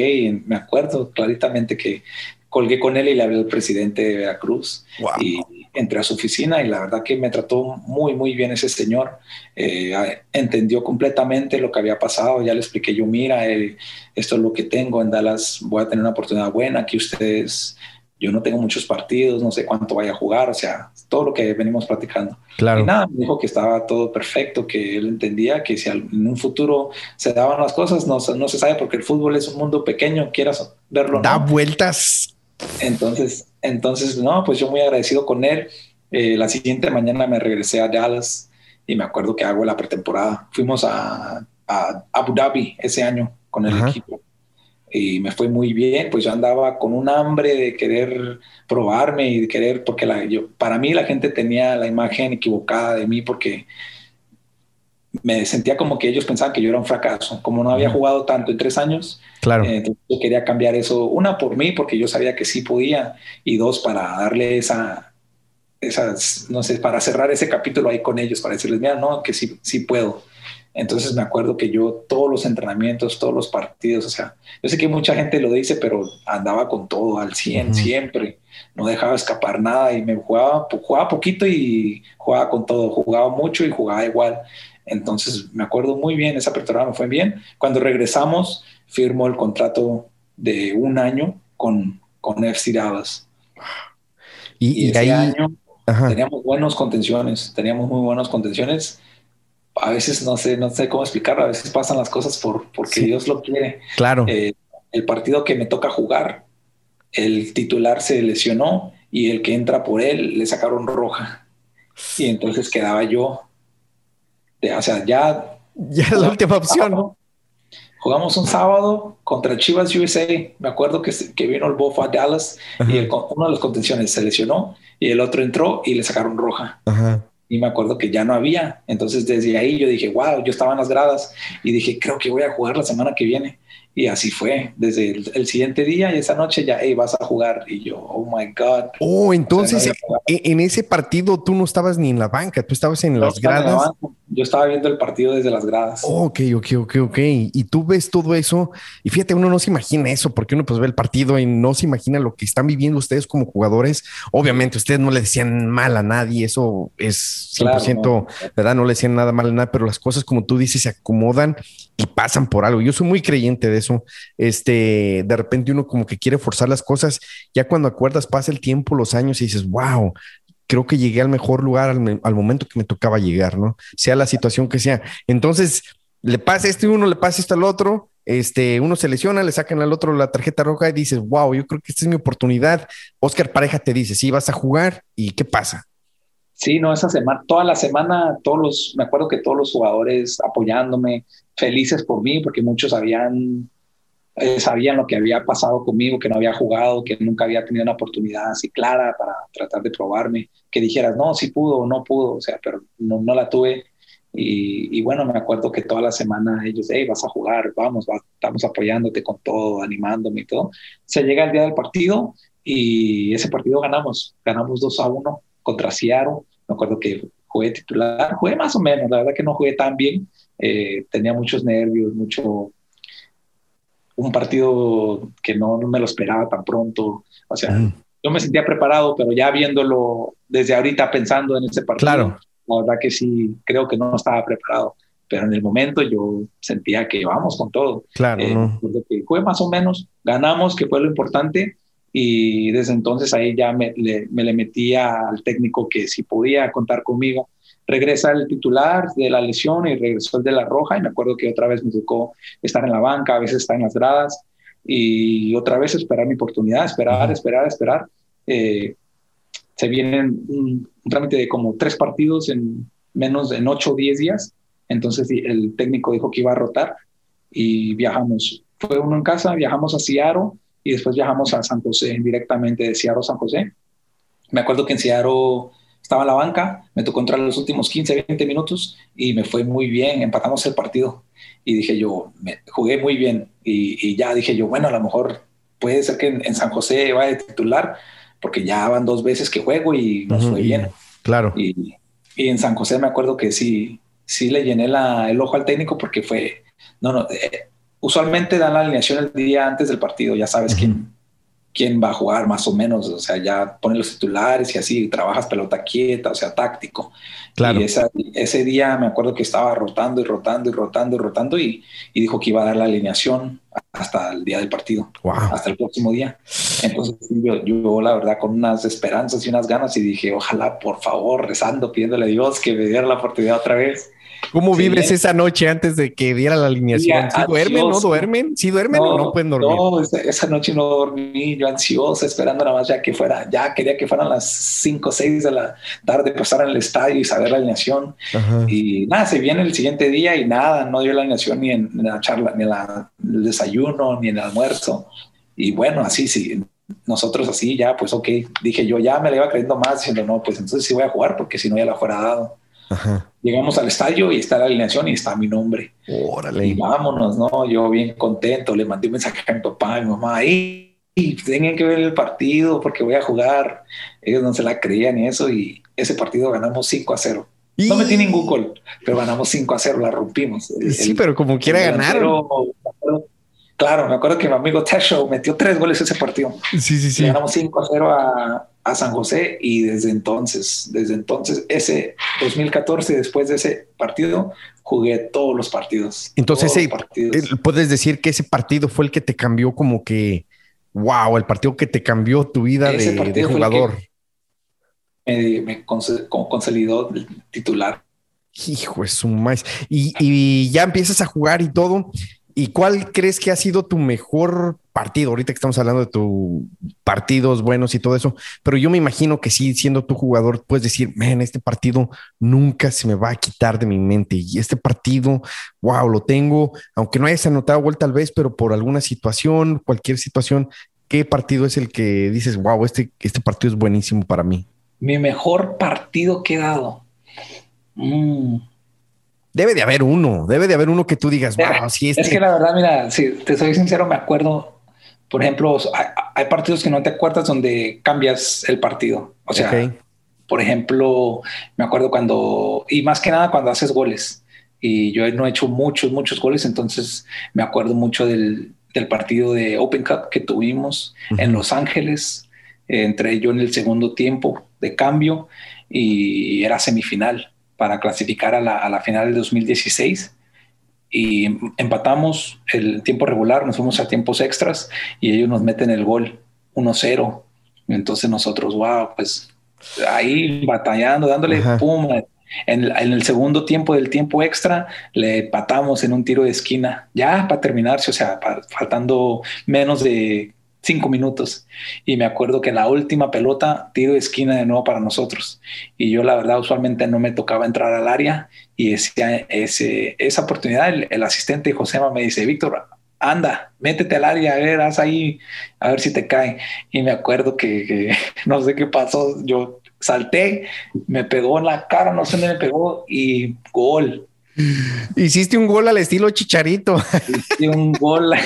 me acuerdo claritamente que colgué con él y le hablé al presidente de Veracruz y entré a su oficina y la verdad que me trató muy, muy bien ese señor. Eh, entendió completamente lo que había pasado. Ya le expliqué yo, mira, eh, esto es lo que tengo en Dallas, voy a tener una oportunidad buena. Aquí ustedes, yo no tengo muchos partidos, no sé cuánto vaya a jugar, o sea, todo lo que venimos platicando. Claro. Y nada, me dijo que estaba todo perfecto, que él entendía que si en un futuro se daban las cosas, no, no se sabe porque el fútbol es un mundo pequeño, quieras verlo. Da vueltas entonces, entonces, no, pues yo muy agradecido con él. Eh, la siguiente mañana me regresé a Dallas y me acuerdo que hago la pretemporada. Fuimos a, Abu Dhabi ese año con el equipo y me fue muy bien. Pues yo andaba con un hambre de querer probarme y de querer, porque la, yo, para mí la gente tenía la imagen equivocada de mí porque me sentía como que ellos pensaban que yo era un fracaso, como no había jugado tanto en tres años. Claro. Eh, entonces yo quería cambiar eso, una por mí, porque yo sabía que sí podía, y dos, para darle esa, esas, no sé, para cerrar ese capítulo ahí con ellos, para decirles, mira, no, que sí, sí puedo. Entonces me acuerdo que yo todos los entrenamientos, todos los partidos, o sea, yo sé que mucha gente lo dice, pero andaba con todo al 100 siempre, no dejaba escapar nada y me jugaba, jugaba poquito y jugaba con todo, jugaba mucho y jugaba igual. Entonces me acuerdo muy bien, esa apertura me fue bien. Cuando regresamos, firmó el contrato de un año con, con FC Dallas. Y, ese año teníamos buenas contenciones, teníamos muy buenas contenciones. A veces no sé, no sé cómo explicarlo, a veces pasan las cosas por, porque Dios lo quiere. Claro. Eh, el partido que me toca jugar, el titular se lesionó y el que entra por él le sacaron roja. Y entonces quedaba yo o sea, ya... Ya es la última opción. Jugamos un sábado contra Chivas USA. Me acuerdo que, que vino el Bofo a Dallas y uno de los contenciones se lesionó y el otro entró y le sacaron roja. Y me acuerdo que ya no había. Entonces desde ahí yo dije, wow, yo estaba en las gradas y dije, creo que voy a jugar la semana que viene. Y así fue, desde el, siguiente día y esa noche ya, hey, vas a jugar. Y yo, oh my God. Oh, entonces e, en ese partido tú no estabas ni en la banca, tú estabas en las gradas. yo estaba viendo el partido desde las gradas. ok, ok, ok, ok. Y tú ves todo eso. Y fíjate, uno no se imagina eso, porque uno pues ve el partido y no se imagina lo que están viviendo ustedes como jugadores. Obviamente, ustedes no le decían mal a nadie, eso es 100%, ¿verdad? No le decían nada mal a nadie, pero las cosas, como tú dices, se acomodan y pasan por algo. Yo soy muy creyente de eso este, de repente uno como que quiere forzar las cosas, ya cuando acuerdas pasa el tiempo, los años y dices, wow, creo que llegué al mejor lugar al, momento que me tocaba llegar, ¿no? Sea la situación que sea. Entonces, le pasa esto y uno, le pasa esto al otro, este, uno se lesiona, le sacan al otro la tarjeta roja y dices, wow, yo creo que esta es mi oportunidad. Oscar Pareja te dice, sí, vas a jugar y ¿qué pasa? Sí, no, esa semana, toda la semana, todos los, me acuerdo que todos los jugadores apoyándome, felices por mí, porque muchos habían eh, sabían lo que había pasado conmigo, que no había jugado, que nunca había tenido una oportunidad así clara para tratar de probarme, que dijeras, no, sí pudo o no pudo, o sea, pero no, no la tuve. Y, bueno, me acuerdo que toda la semana ellos, hey, vas a jugar, vamos, estamos apoyándote con todo, animándome y todo. Se llega el día del partido y ese partido ganamos, ganamos 2 a 1 contra Seattle. Me acuerdo que jugué titular, jugué más o menos, la verdad que no jugué tan bien, eh, tenía muchos nervios, mucho, un partido que no, me lo esperaba tan pronto. O sea, mm. yo me sentía preparado, pero ya viéndolo desde ahorita pensando en ese partido, claro. la verdad que sí, creo que no estaba preparado. Pero en el momento yo sentía que vamos con todo. Claro. Eh, fue más o menos, ganamos, que fue lo importante. Y desde entonces ahí ya me le, me le metía al técnico que si podía contar conmigo regresa el titular de la lesión y regresó el de la roja y me acuerdo que otra vez me tocó estar en la banca, a veces estar en las gradas y otra vez esperar mi oportunidad, esperar, esperar, esperar. Eh, se vienen un, trámite de como tres partidos en menos de 8 o 10 días, entonces el técnico dijo que iba a rotar y viajamos. Fue uno en casa, viajamos a Seattle y después viajamos a San José, directamente de Seattle a San José. Me acuerdo que en Seattle estaba en la banca, me tocó entrar los últimos 15, 20 minutos y me fue muy bien, empatamos el partido. Y dije yo, me, jugué muy bien y, ya dije yo, bueno, a lo mejor puede ser que en, San José vaya de titular, porque ya van dos veces que juego y nos fue bien. Claro. Y, y, en San José me acuerdo que sí, sí le llené la, el ojo al técnico porque fue, no, no, eh, usualmente dan la alineación el día antes del partido, ya sabes quién, quién va a jugar más o menos, o sea, ya ponen los titulares y así, trabajas pelota quieta, o sea, táctico. Claro. Y ese día me acuerdo que estaba rotando y rotando y rotando y rotando y, dijo que iba a dar la alineación hasta el día del partido, hasta el próximo día. Entonces yo, yo, la verdad con unas esperanzas y unas ganas y dije, ojalá por favor, rezando, pidiéndole a Dios que me diera la oportunidad otra vez. ¿Cómo vives esa noche antes de que diera la alineación? ¿Sí duermen? ¿No duermen? ¿Sí duermen o no pueden dormir? No, esa, noche no dormí, yo ansioso, esperando nada más ya que fuera, ya quería que fueran las 5 o 6 de la tarde, pasar en el estadio y saber la alineación. Y nada, se viene el siguiente día y nada, no dio la alineación ni en, la charla, ni en el desayuno, ni en el almuerzo. Y bueno, así sí, nosotros así ya, pues ok, dije yo ya me la iba creyendo más, diciendo no, pues entonces sí voy a jugar porque si no ya la fuera dado. Llegamos al estadio y está la alineación y está mi nombre. Órale. Y vámonos, ¿no? Yo bien contento, le mandé un mensaje a mi papá, a mi mamá, y tienen que ver el partido porque voy a jugar. Ellos no se la creían y eso, y ese partido ganamos 5 a 0. No metí ningún gol, pero ganamos 5 a 0, la rompimos. sí, pero como quiera ganar. Claro, me acuerdo que mi amigo Tesho metió tres goles ese partido. Sí, sí, sí. ganamos 5 a 0 a, a San José y desde entonces, desde entonces, ese 2014, después de ese partido, jugué todos los partidos. Entonces, puedes decir que ese partido fue el que te cambió como que, wow, el partido que te cambió tu vida de, jugador. Me, consolidó el titular. Hijo, es un más. Y, y ya empiezas a jugar y todo. ¿Y cuál crees que ha sido tu mejor partido? Ahorita que estamos hablando de tus partidos buenos y todo eso, pero yo me imagino que sí, siendo tu jugador, puedes decir, man, este partido nunca se me va a quitar de mi mente. Y este partido, wow, lo tengo, aunque no hayas anotado gol tal vez, pero por alguna situación, cualquier situación, ¿qué partido es el que dices, wow, este, este partido es buenísimo para mí? Mi mejor partido que he. Mm. Debe de haber uno, debe de haber uno que tú digas, wow, sí, este... Es que la verdad, mira, si te soy sincero, me acuerdo, por ejemplo, hay, partidos que no te acuerdas donde cambias el partido. O sea, por ejemplo, me acuerdo cuando, y más que nada cuando haces goles. Y yo no he hecho muchos, muchos goles, entonces me acuerdo mucho del, del partido de Open Cup que tuvimos en Los Ángeles. entré yo en el segundo tiempo de cambio y era semifinal para clasificar a la, a la final del 2016 y empatamos el tiempo regular, nos fuimos a tiempos extras y ellos nos meten el gol 1-0. Entonces nosotros, wow, pues ahí batallando, dándole pum. En, en, el segundo tiempo del tiempo extra le empatamos en un tiro de esquina, ya para terminarse, o sea, faltando menos de cinco minutos. Y me acuerdo que la última pelota, tiro de esquina de nuevo para nosotros. Y yo la verdad usualmente no me tocaba entrar al área y ese, ese, esa oportunidad, el, asistente Josema me dice, Víctor, anda, métete al área, a ver, haz ahí, a ver si te cae. Y me acuerdo que, no sé qué pasó, yo salté, me pegó en la cara, no sé dónde me pegó y gol. Hiciste un gol al estilo Chicharito. Hiciste un gol.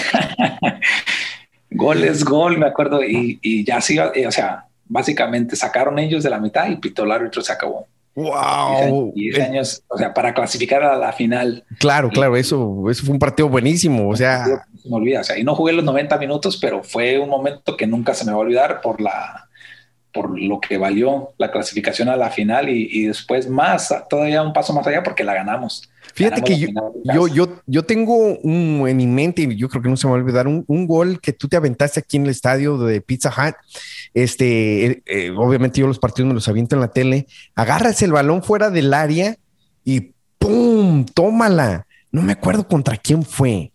gol es gol, me acuerdo, y, y ya sí, eh, o sea, básicamente sacaron ellos de la mitad y pitó el árbitro, se acabó. Wow. Y años, o sea, para clasificar a la final. Claro, claro, eso, eso fue un partido buenísimo. O sea, se me olvida. O sea, y no jugué los 90 minutos, pero fue un momento que nunca se me va a olvidar por la, por lo que valió la clasificación a la final y, y después más, todavía un paso más allá porque la ganamos. Fíjate que yo, yo, yo, tengo un, en mi mente, y yo creo que no se me va a olvidar, un, un, gol que tú te aventaste aquí en el estadio de Pizza Hut. Este, eh, eh, obviamente yo los partidos me los aviento en la tele. Agarras el balón fuera del área y ¡pum! Tómala. No me acuerdo contra quién fue,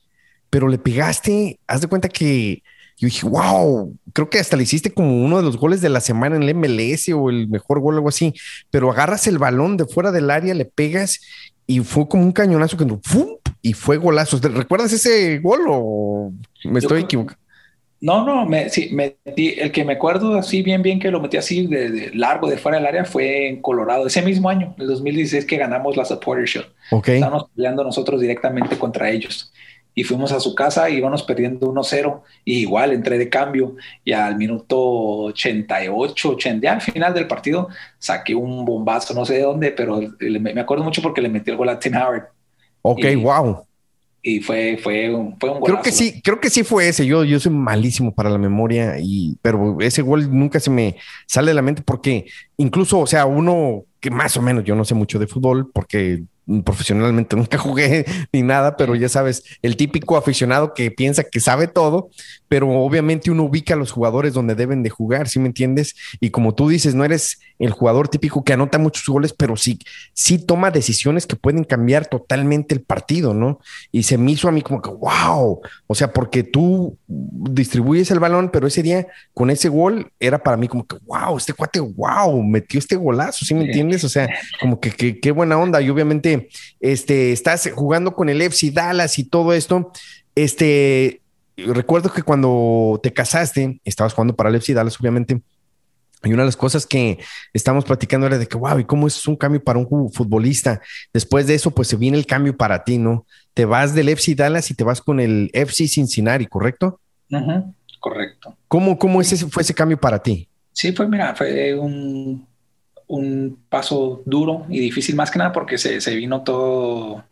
pero le pegaste. Haz de cuenta que yo dije, wow, creo que hasta le hiciste como uno de los goles de la semana en el MLS o el mejor gol, algo así. Pero agarras el balón de fuera del área, le pegas y fue como un cañonazo que y fue golazo. ¿Recuerdas ese gol o me estoy equivocando? No, no, me, sí, metí, el que me acuerdo así bien, bien que lo metí así de, largo de fuera del área fue en Colorado, ese mismo año, el 2016 que ganamos la Supporter Shield. Ok. Estábamos peleando nosotros directamente contra ellos. Y fuimos a su casa y íbamos perdiendo 1-0. Y igual entré de cambio y al minuto 88, 80, al final del partido saqué un bombazo, no sé de dónde, pero me acuerdo mucho porque le metí el gol a Tim Howard. Ok, wow y fue, fue, un, fue un Creo que sí, creo que sí fue ese. Yo, yo soy malísimo para la memoria, y, pero ese gol nunca se me sale de la mente porque incluso, o sea, uno que más o menos yo no sé mucho de fútbol porque profesionalmente nunca jugué ni nada, pero ya sabes, el típico aficionado que piensa que sabe todo, pero obviamente uno ubica a los jugadores donde deben de jugar, ¿sí me entiendes? Y como tú dices, no eres el jugador típico que anota muchos goles, pero sí, sí toma decisiones que pueden cambiar totalmente el partido, ¿no? Y se me hizo a mí como que, wow, o sea, porque tú distribuyes el balón, pero ese día con ese gol era para mí como que, wow, este cuate, wow, metió este golazo, ¿sí me entiendes? O sea, como que qué buena onda. Y obviamente, este, estás jugando con el FC Dallas y todo esto, este, recuerdo que cuando te casaste, estabas jugando para el FC Dallas, obviamente. Y una de las cosas que estábamos platicando era de que, wow, ¿y cómo es un cambio para un futbolista? Después de eso, pues se viene el cambio para ti, ¿no? Te vas del FC Dallas y te vas con el FC Cincinnati, ¿correcto? correcto. ¿Cómo, cómo ese, fue ese cambio para ti? Sí, pues mira, fue un, un paso duro y difícil, más que nada porque se, vino todo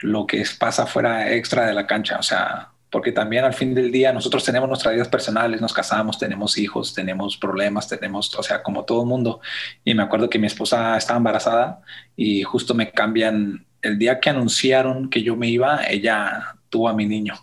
lo que pasa fuera extra de la cancha. O sea, porque también al fin del día nosotros tenemos nuestras vidas personales, nos casamos, tenemos hijos, tenemos problemas, tenemos, o sea, como todo mundo. Y me acuerdo que mi esposa estaba embarazada y justo me cambian, el día que anunciaron que yo me iba, ella tuvo a mi niño.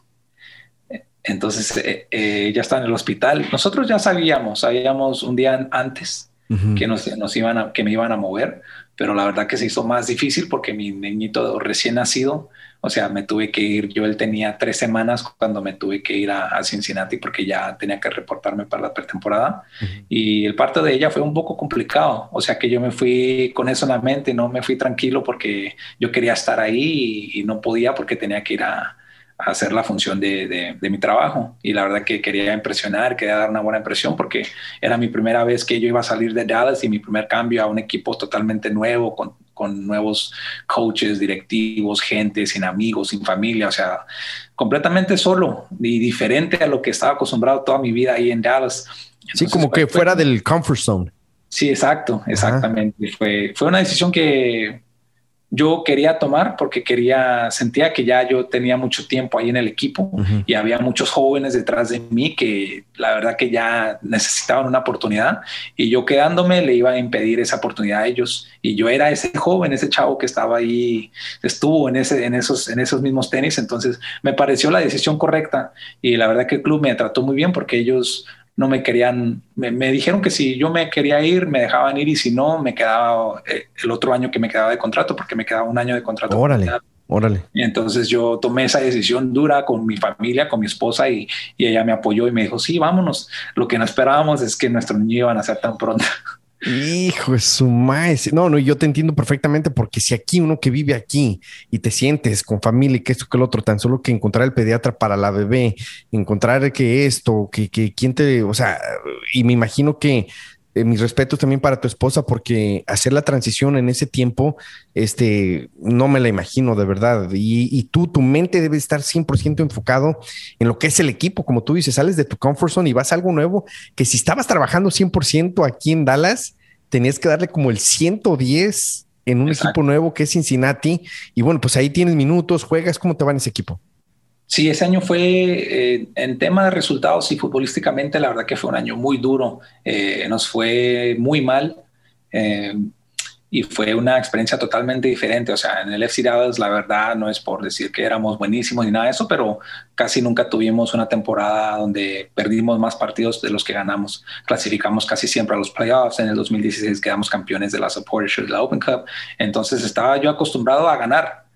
Entonces eh, eh, ella está en el hospital. Nosotros ya sabíamos, sabíamos un día antes que nos, nos, iban a, que me iban a mover, pero la verdad que se hizo más difícil porque mi niñito recién nacido o sea, me tuve que ir, yo él tenía tres semanas cuando me tuve que ir a, Cincinnati porque ya tenía que reportarme para la pretemporada. Y el parto de ella fue un poco complicado. O sea, que yo me fui con eso en la mente, no me fui tranquilo porque yo quería estar ahí y, no podía porque tenía que ir a, hacer la función de, de, mi trabajo. Y la verdad que quería impresionar, quería dar una buena impresión porque era mi primera vez que yo iba a salir de Dallas y mi primer cambio a un equipo totalmente nuevo, con con nuevos coaches, directivos, gente, sin amigos, sin familia, o sea, completamente solo y diferente a lo que estaba acostumbrado toda mi vida ahí en Dallas. sí, como que fuera del comfort zone. Sí, exacto, exactamente. Fue, fue una decisión que yo quería tomar porque quería, sentía que ya yo tenía mucho tiempo ahí en el equipo y había muchos jóvenes detrás de mí que la verdad que ya necesitaban una oportunidad y yo quedándome le iba a impedir esa oportunidad a ellos. Y yo era ese joven, ese chavo que estaba ahí, estuvo en, ese, en, esos, en esos mismos tenis, entonces me pareció la decisión correcta y la verdad que el club me trató muy bien porque ellos no me querían, me, dijeron que si yo me quería ir, me dejaban ir y si no, me quedaba eh, el otro año que me quedaba de contrato, porque me quedaba un año de contrato. Órale, órale. Y entonces yo tomé esa decisión dura con mi familia, con mi esposa y, y ella me apoyó y me dijo, sí, vámonos. Lo que no esperábamos es que nuestro niño iban a ser tan pronto. Hijo de su maíz. No, no, yo te entiendo perfectamente porque si aquí uno que vive aquí y te sientes con familia y que esto que el otro, tan solo que encontrar el pediatra para la bebé, encontrar que esto, que, que quién te, o sea, y me imagino que eh, mis respetos también para tu esposa porque hacer la transición en ese tiempo, este, no me la imagino de verdad. Y, y tú, tu mente debe estar 100% enfocado en lo que es el equipo. Como tú dices, sales de tu comfort zone y vas a algo nuevo que si estabas trabajando 100% aquí en Dallas, tenías que darle como el 110 en un equipo nuevo que es Cincinnati. Y bueno, pues ahí tienes minutos, juegas, ¿cómo te va en ese equipo? Sí, ese año fue eh, en tema de resultados y futbolísticamente, la verdad que fue un año muy duro. Eh, nos fue muy mal eh, y fue una experiencia totalmente diferente. O sea, en el FC Dallas, la verdad, no es por decir que éramos buenísimos ni nada de eso, pero casi nunca tuvimos una temporada donde perdimos más partidos de los que ganamos. Clasificamos casi siempre a los playoffs. En el 2016 quedamos campeones de la Supporter Shield, de la Open Cup. Entonces estaba yo acostumbrado a ganar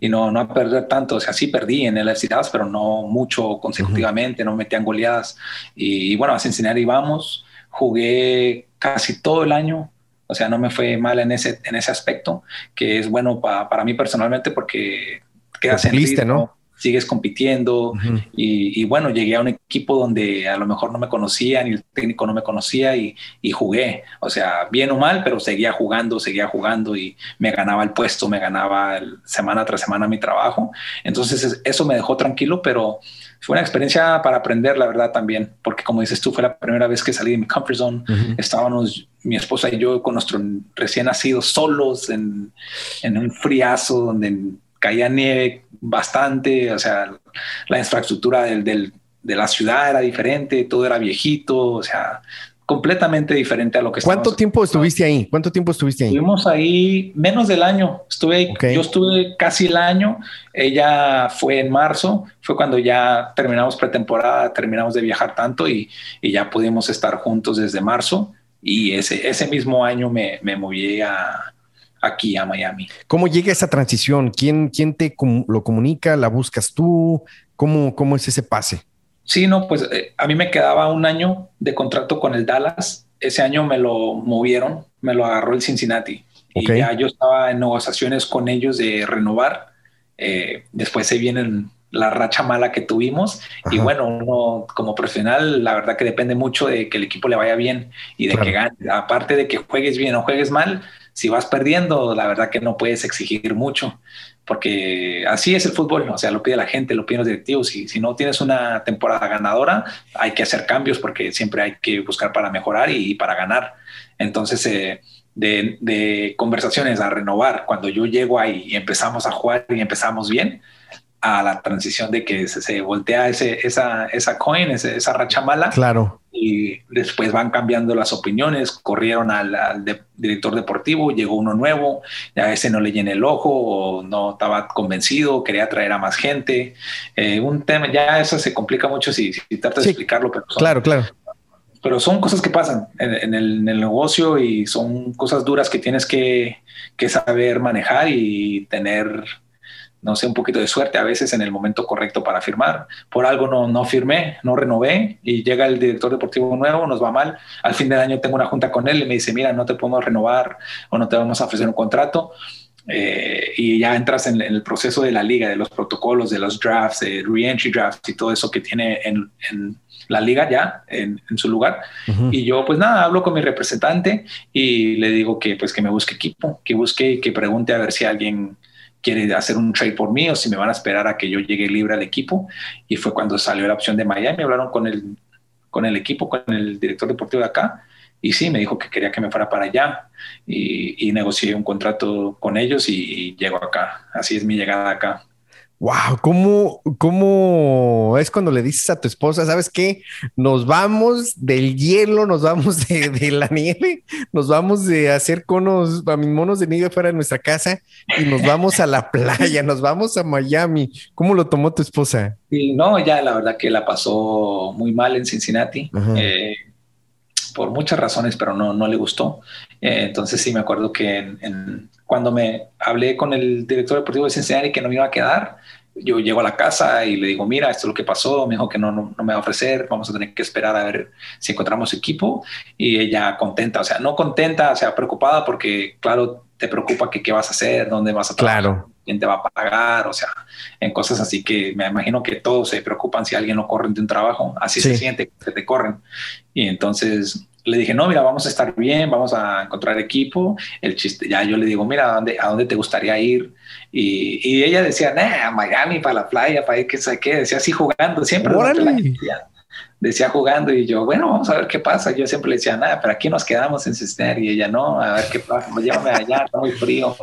y no, no a perder tanto. O sea, sí perdí en el FC pero no mucho consecutivamente, no metían goleadas. Y, bueno, a Cincinnati vamos, jugué casi todo el año. O sea, no me fue mal en ese, en ese aspecto, que es bueno para mí personalmente porque quedas en ¿no? Sigues compitiendo y, bueno, llegué a un equipo donde a lo mejor no me conocía, ni el técnico no me conocía y, y, jugué, o sea, bien o mal, pero seguía jugando, seguía jugando y me ganaba el puesto, me ganaba semana tras semana mi trabajo. Entonces eso me dejó tranquilo, pero fue una experiencia para aprender, la verdad, también, porque como dices tú, fue la primera vez que salí de mi comfort zone. Estábamos, mi esposa y yo, con nuestro recién nacido, solos en, en un friazo donde caía nieve bastante, o sea, la infraestructura del, de la ciudad era diferente, todo era viejito, o sea, completamente diferente a lo que ¿Cuánto tiempo estuviste ahí? ¿Cuánto tiempo estuviste ahí? Estuvimos ahí menos del año. Estuve ahí, yo estuve casi el año. Ella fue en marzo, fue cuando ya terminamos pretemporada, terminamos de viajar tanto y, y ya pudimos estar juntos desde marzo. Y ese, ese mismo año me, me moví a, aquí a Miami. ¿Cómo llega esa transición? ¿Quién, quién te lo comunica? ¿La buscas tú? ¿Cómo, cómo es ese pase? Sí, no, pues eh, a mí me quedaba un año de contrato con el Dallas. Ese año me lo movieron, me lo agarró el Cincinnati. Y ya yo estaba en negociaciones con ellos de renovar. Eh, después se vienen la racha mala que tuvimos. Y bueno, uno como profesional, la verdad que depende mucho de que el equipo le vaya bien y de que gane. Aparte de que juegues bien o juegues mal, si vas perdiendo, la verdad que no puedes exigir mucho, porque así es el fútbol, o sea, lo pide la gente, lo piden los directivos, y si no tienes una temporada ganadora, hay que hacer cambios porque siempre hay que buscar para mejorar y, para ganar. Entonces, eh, de, de, conversaciones a renovar, cuando yo llego ahí y empezamos a jugar y empezamos bien, a la transición de que se, voltea ese, esa, esa coin, esa racha mala. Claro. Y después van cambiando las opiniones. Corrieron al, director deportivo, llegó uno nuevo, ya ese no le llena el ojo o no estaba convencido, quería traer a más gente. Eh, un tema, ya eso se complica mucho si, si tratas de explicarlo, pero claro, claro. Pero son cosas que pasan en, el, en, el, negocio y son cosas duras que tienes que, que saber manejar y tener no sé, un poquito de suerte a veces en el momento correcto para firmar. Por algo no, no firmé, no renové y llega el director deportivo nuevo, nos va mal. Al fin del año tengo una junta con él y me dice, mira, no te podemos renovar o no te vamos a ofrecer un contrato. Eh, y ya entras en, el proceso de la liga, de los protocolos, de los drafts, de re-entry drafts y todo eso que tiene en, la liga ya en, su lugar. Y yo pues nada, hablo con mi representante y le digo que pues que me busque equipo, que busque y que pregunte a ver si alguien quiere hacer un trade por mí o si me van a esperar a que yo llegue libre al equipo. Y fue cuando salió la opción de Miami, hablaron con el, con el equipo, con el director deportivo de acá. Y sí, me dijo que quería que me fuera para allá y, negocié un contrato con ellos y, y llego acá. Así es mi llegada acá. Wow, ¿cómo, ¿cómo es cuando le dices a tu esposa, sabes qué? Nos vamos del hielo, nos vamos de, la nieve, nos vamos de hacer conos, a mis monos de nieve fuera de nuestra casa y nos vamos a la playa, nos vamos a Miami. ¿Cómo lo tomó tu esposa? Sí, no, ya la verdad que la pasó muy mal en Cincinnati. Eh, por muchas razones, pero no, no le gustó. Eh, entonces sí me acuerdo que cuando me hablé con el director deportivo de Cincinnati que no me iba a quedar, yo llego a la casa y le digo, mira, esto es lo que pasó, me dijo que no, no, me va a ofrecer, vamos a tener que esperar a ver si encontramos equipo. Y ella contenta, o sea, no contenta, o sea, preocupada porque, claro, te preocupa que qué vas a hacer, dónde vas a trabajar, claro. quién te va a pagar, o sea, en cosas así que me imagino que todos se preocupan si alguien lo corren de un trabajo, así se siente que te corren. Y entonces le dije, no, mira, vamos a estar bien, vamos a encontrar equipo. El chiste, ya yo le digo, mira, ¿a dónde, a dónde te gustaría ir? Y, y ella decía, nah, a Miami, para la playa, para ir, qué sé qué. Decía así jugando, siempre. Decía, decía, jugando y yo, bueno, vamos a ver qué pasa. Yo siempre le decía, nada, pero aquí nos quedamos en Cincinnati. Y ella, no, a ver qué pasa, pues llévame allá, está muy frío.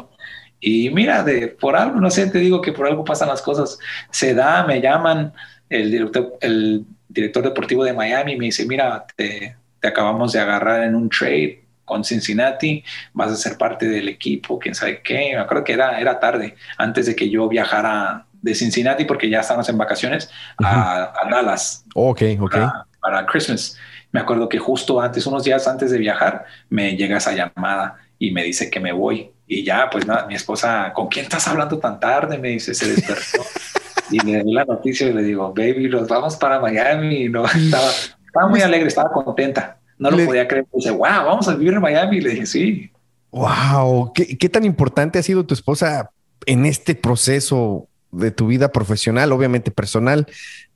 Y mira, de, por algo, no sé, te digo que por algo pasan las cosas. Se da, me llaman el director, el director deportivo de Miami me dice, mira, te, te acabamos de agarrar en un trade con Cincinnati, vas a ser parte del equipo, quién sabe qué. Me acuerdo que era, era tarde, antes de que yo viajara de Cincinnati, porque ya estábamos en vacaciones, a, Dallas. Ok, ok. Para, Christmas. Me acuerdo que justo antes, unos días antes de viajar, me llega esa llamada y me dice que me voy. Y ya, pues nada, mi esposa, ¿con quién estás hablando tan tarde? Me dice, se despertó. y le doy la noticia y le digo, baby, nos vamos para Miami. No, estaba, estaba muy alegre, estaba contenta. No lo podía creer. Dice, wow, vamos a vivir en Miami. Le dije, sí. Wow, ¿Qué, tan importante ha sido tu esposa en este proceso de tu vida profesional, obviamente personal,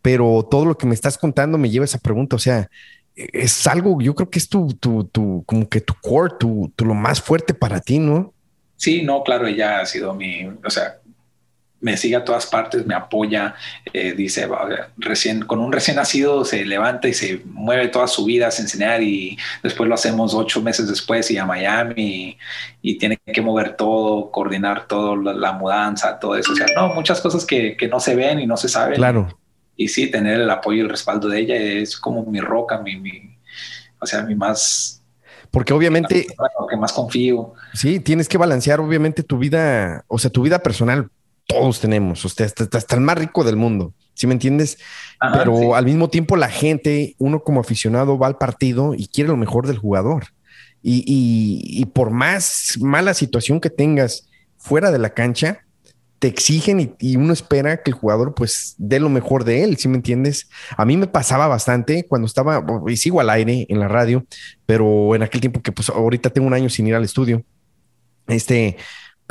pero todo lo que me estás contando me lleva a esa pregunta, o sea, es algo, yo creo que es tu, tu, tu como que tu core, tu, tu, lo más fuerte para ti, ¿no? Sí, no, claro, ella ha sido mi, o sea, me sigue a todas partes, me apoya, eh, dice, recién, con un recién nacido se levanta y se mueve toda su vida a enseñar y después lo hacemos ocho meses después y a Miami y, tiene que mover todo, coordinar todo, la, mudanza, todo eso. O sea, no, muchas cosas que, que, no se ven y no se saben. Claro. Y, sí, tener el apoyo y el respaldo de ella es como mi roca, mi, mi o sea, mi más... Porque obviamente... Lo que más confío. Sí, tienes que balancear obviamente tu vida, o sea, tu vida personal todos tenemos, usted está, el más rico del mundo, ¿sí me entiendes? Pero al mismo tiempo la gente, uno como aficionado va al partido y quiere lo mejor del jugador. Y, por más mala situación que tengas fuera de la cancha, te exigen y, uno espera que el jugador pues dé lo mejor de él, ¿sí me entiendes? A mí me pasaba bastante cuando estaba, y sigo al aire en la radio, pero en aquel tiempo que pues ahorita tengo un año sin ir al estudio, este,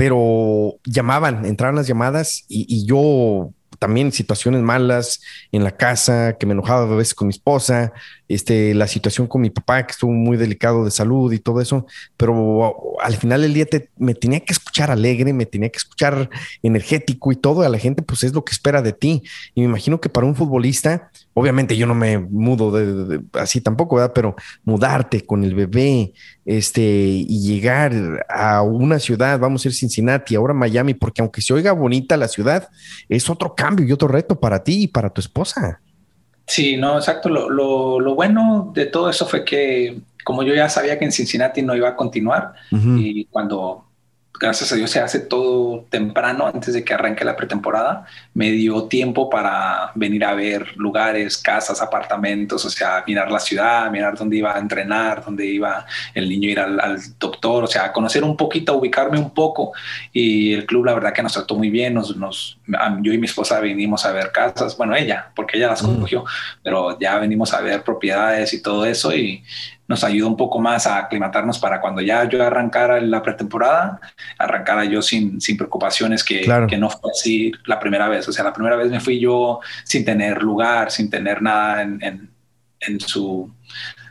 pero llamaban, entraban las llamadas y, yo también situaciones malas en la casa, que me enojaba a veces con mi esposa, este, la situación con mi papá, que estuvo muy delicado de salud y todo eso, pero al final del día me tenía que escuchar alegre, me tenía que escuchar energético y todo, a la gente pues es lo que espera de ti. Y me imagino que para un futbolista, obviamente yo no me mudo de, así tampoco, ¿verdad? Pero mudarte con el bebé, este, y llegar a una ciudad, vamos a ir Cincinnati, ahora Miami, porque aunque se oiga bonita la ciudad, es otro cambio y otro reto para ti y para tu esposa. Sí, no, exacto. Lo, lo, lo bueno de todo eso fue que como yo ya sabía que en Cincinnati no iba a continuar y cuando gracias a Dios se hace todo temprano antes de que arranque la pretemporada. Me dio tiempo para venir a ver lugares, casas, apartamentos, o sea, mirar la ciudad, mirar dónde iba a entrenar, dónde iba el niño ir al, doctor, o sea, conocer un poquito, ubicarme un poco. Y el club, la verdad que nos trató muy bien. Nos, nos yo y mi esposa vinimos a ver casas, bueno, ella, porque ella las cogió, pero ya venimos a ver propiedades y todo eso. Y nos ayuda un poco más a aclimatarnos para cuando ya yo arrancara la pretemporada, arrancara yo sin, sin preocupaciones que, que, no fue así la primera vez. O sea, la primera vez me fui yo sin tener lugar, sin tener nada en, en, en su...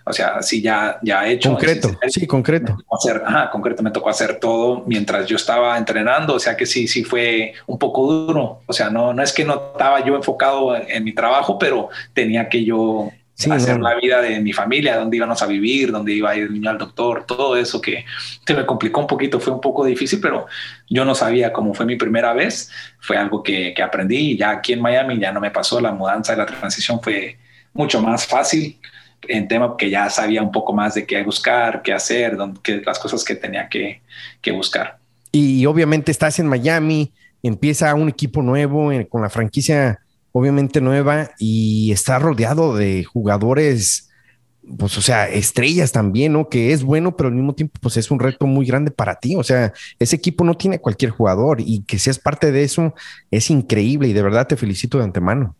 O sea, sí ya, ya hecho. Concreto, sí, concreto. Me hacer, ajá, concreto, me tocó hacer todo mientras yo estaba entrenando, o sea que sí, sí fue un poco duro. O sea, no, no es que no estaba yo enfocado en, en mi trabajo, pero tenía que yo hacer la vida de mi familia, dónde íbamos a vivir, dónde iba a ir el niño al doctor, todo eso que se me complicó un poquito, fue un poco difícil, pero yo no sabía cómo fue mi primera vez, fue algo que, que aprendí y ya aquí en Miami ya no me pasó, la mudanza y la transición fue mucho más fácil en tema que ya sabía un poco más de qué buscar, qué hacer, qué, las cosas que tenía que, que buscar. Y obviamente estás en Miami, empieza un equipo nuevo con la franquicia obviamente nueva y está rodeado de jugadores, pues, o sea, estrellas también, ¿no? Que es bueno, pero al mismo tiempo, pues es un reto muy grande para ti. O sea, ese equipo no tiene cualquier jugador y que seas parte de eso es increíble y de verdad te felicito de antemano.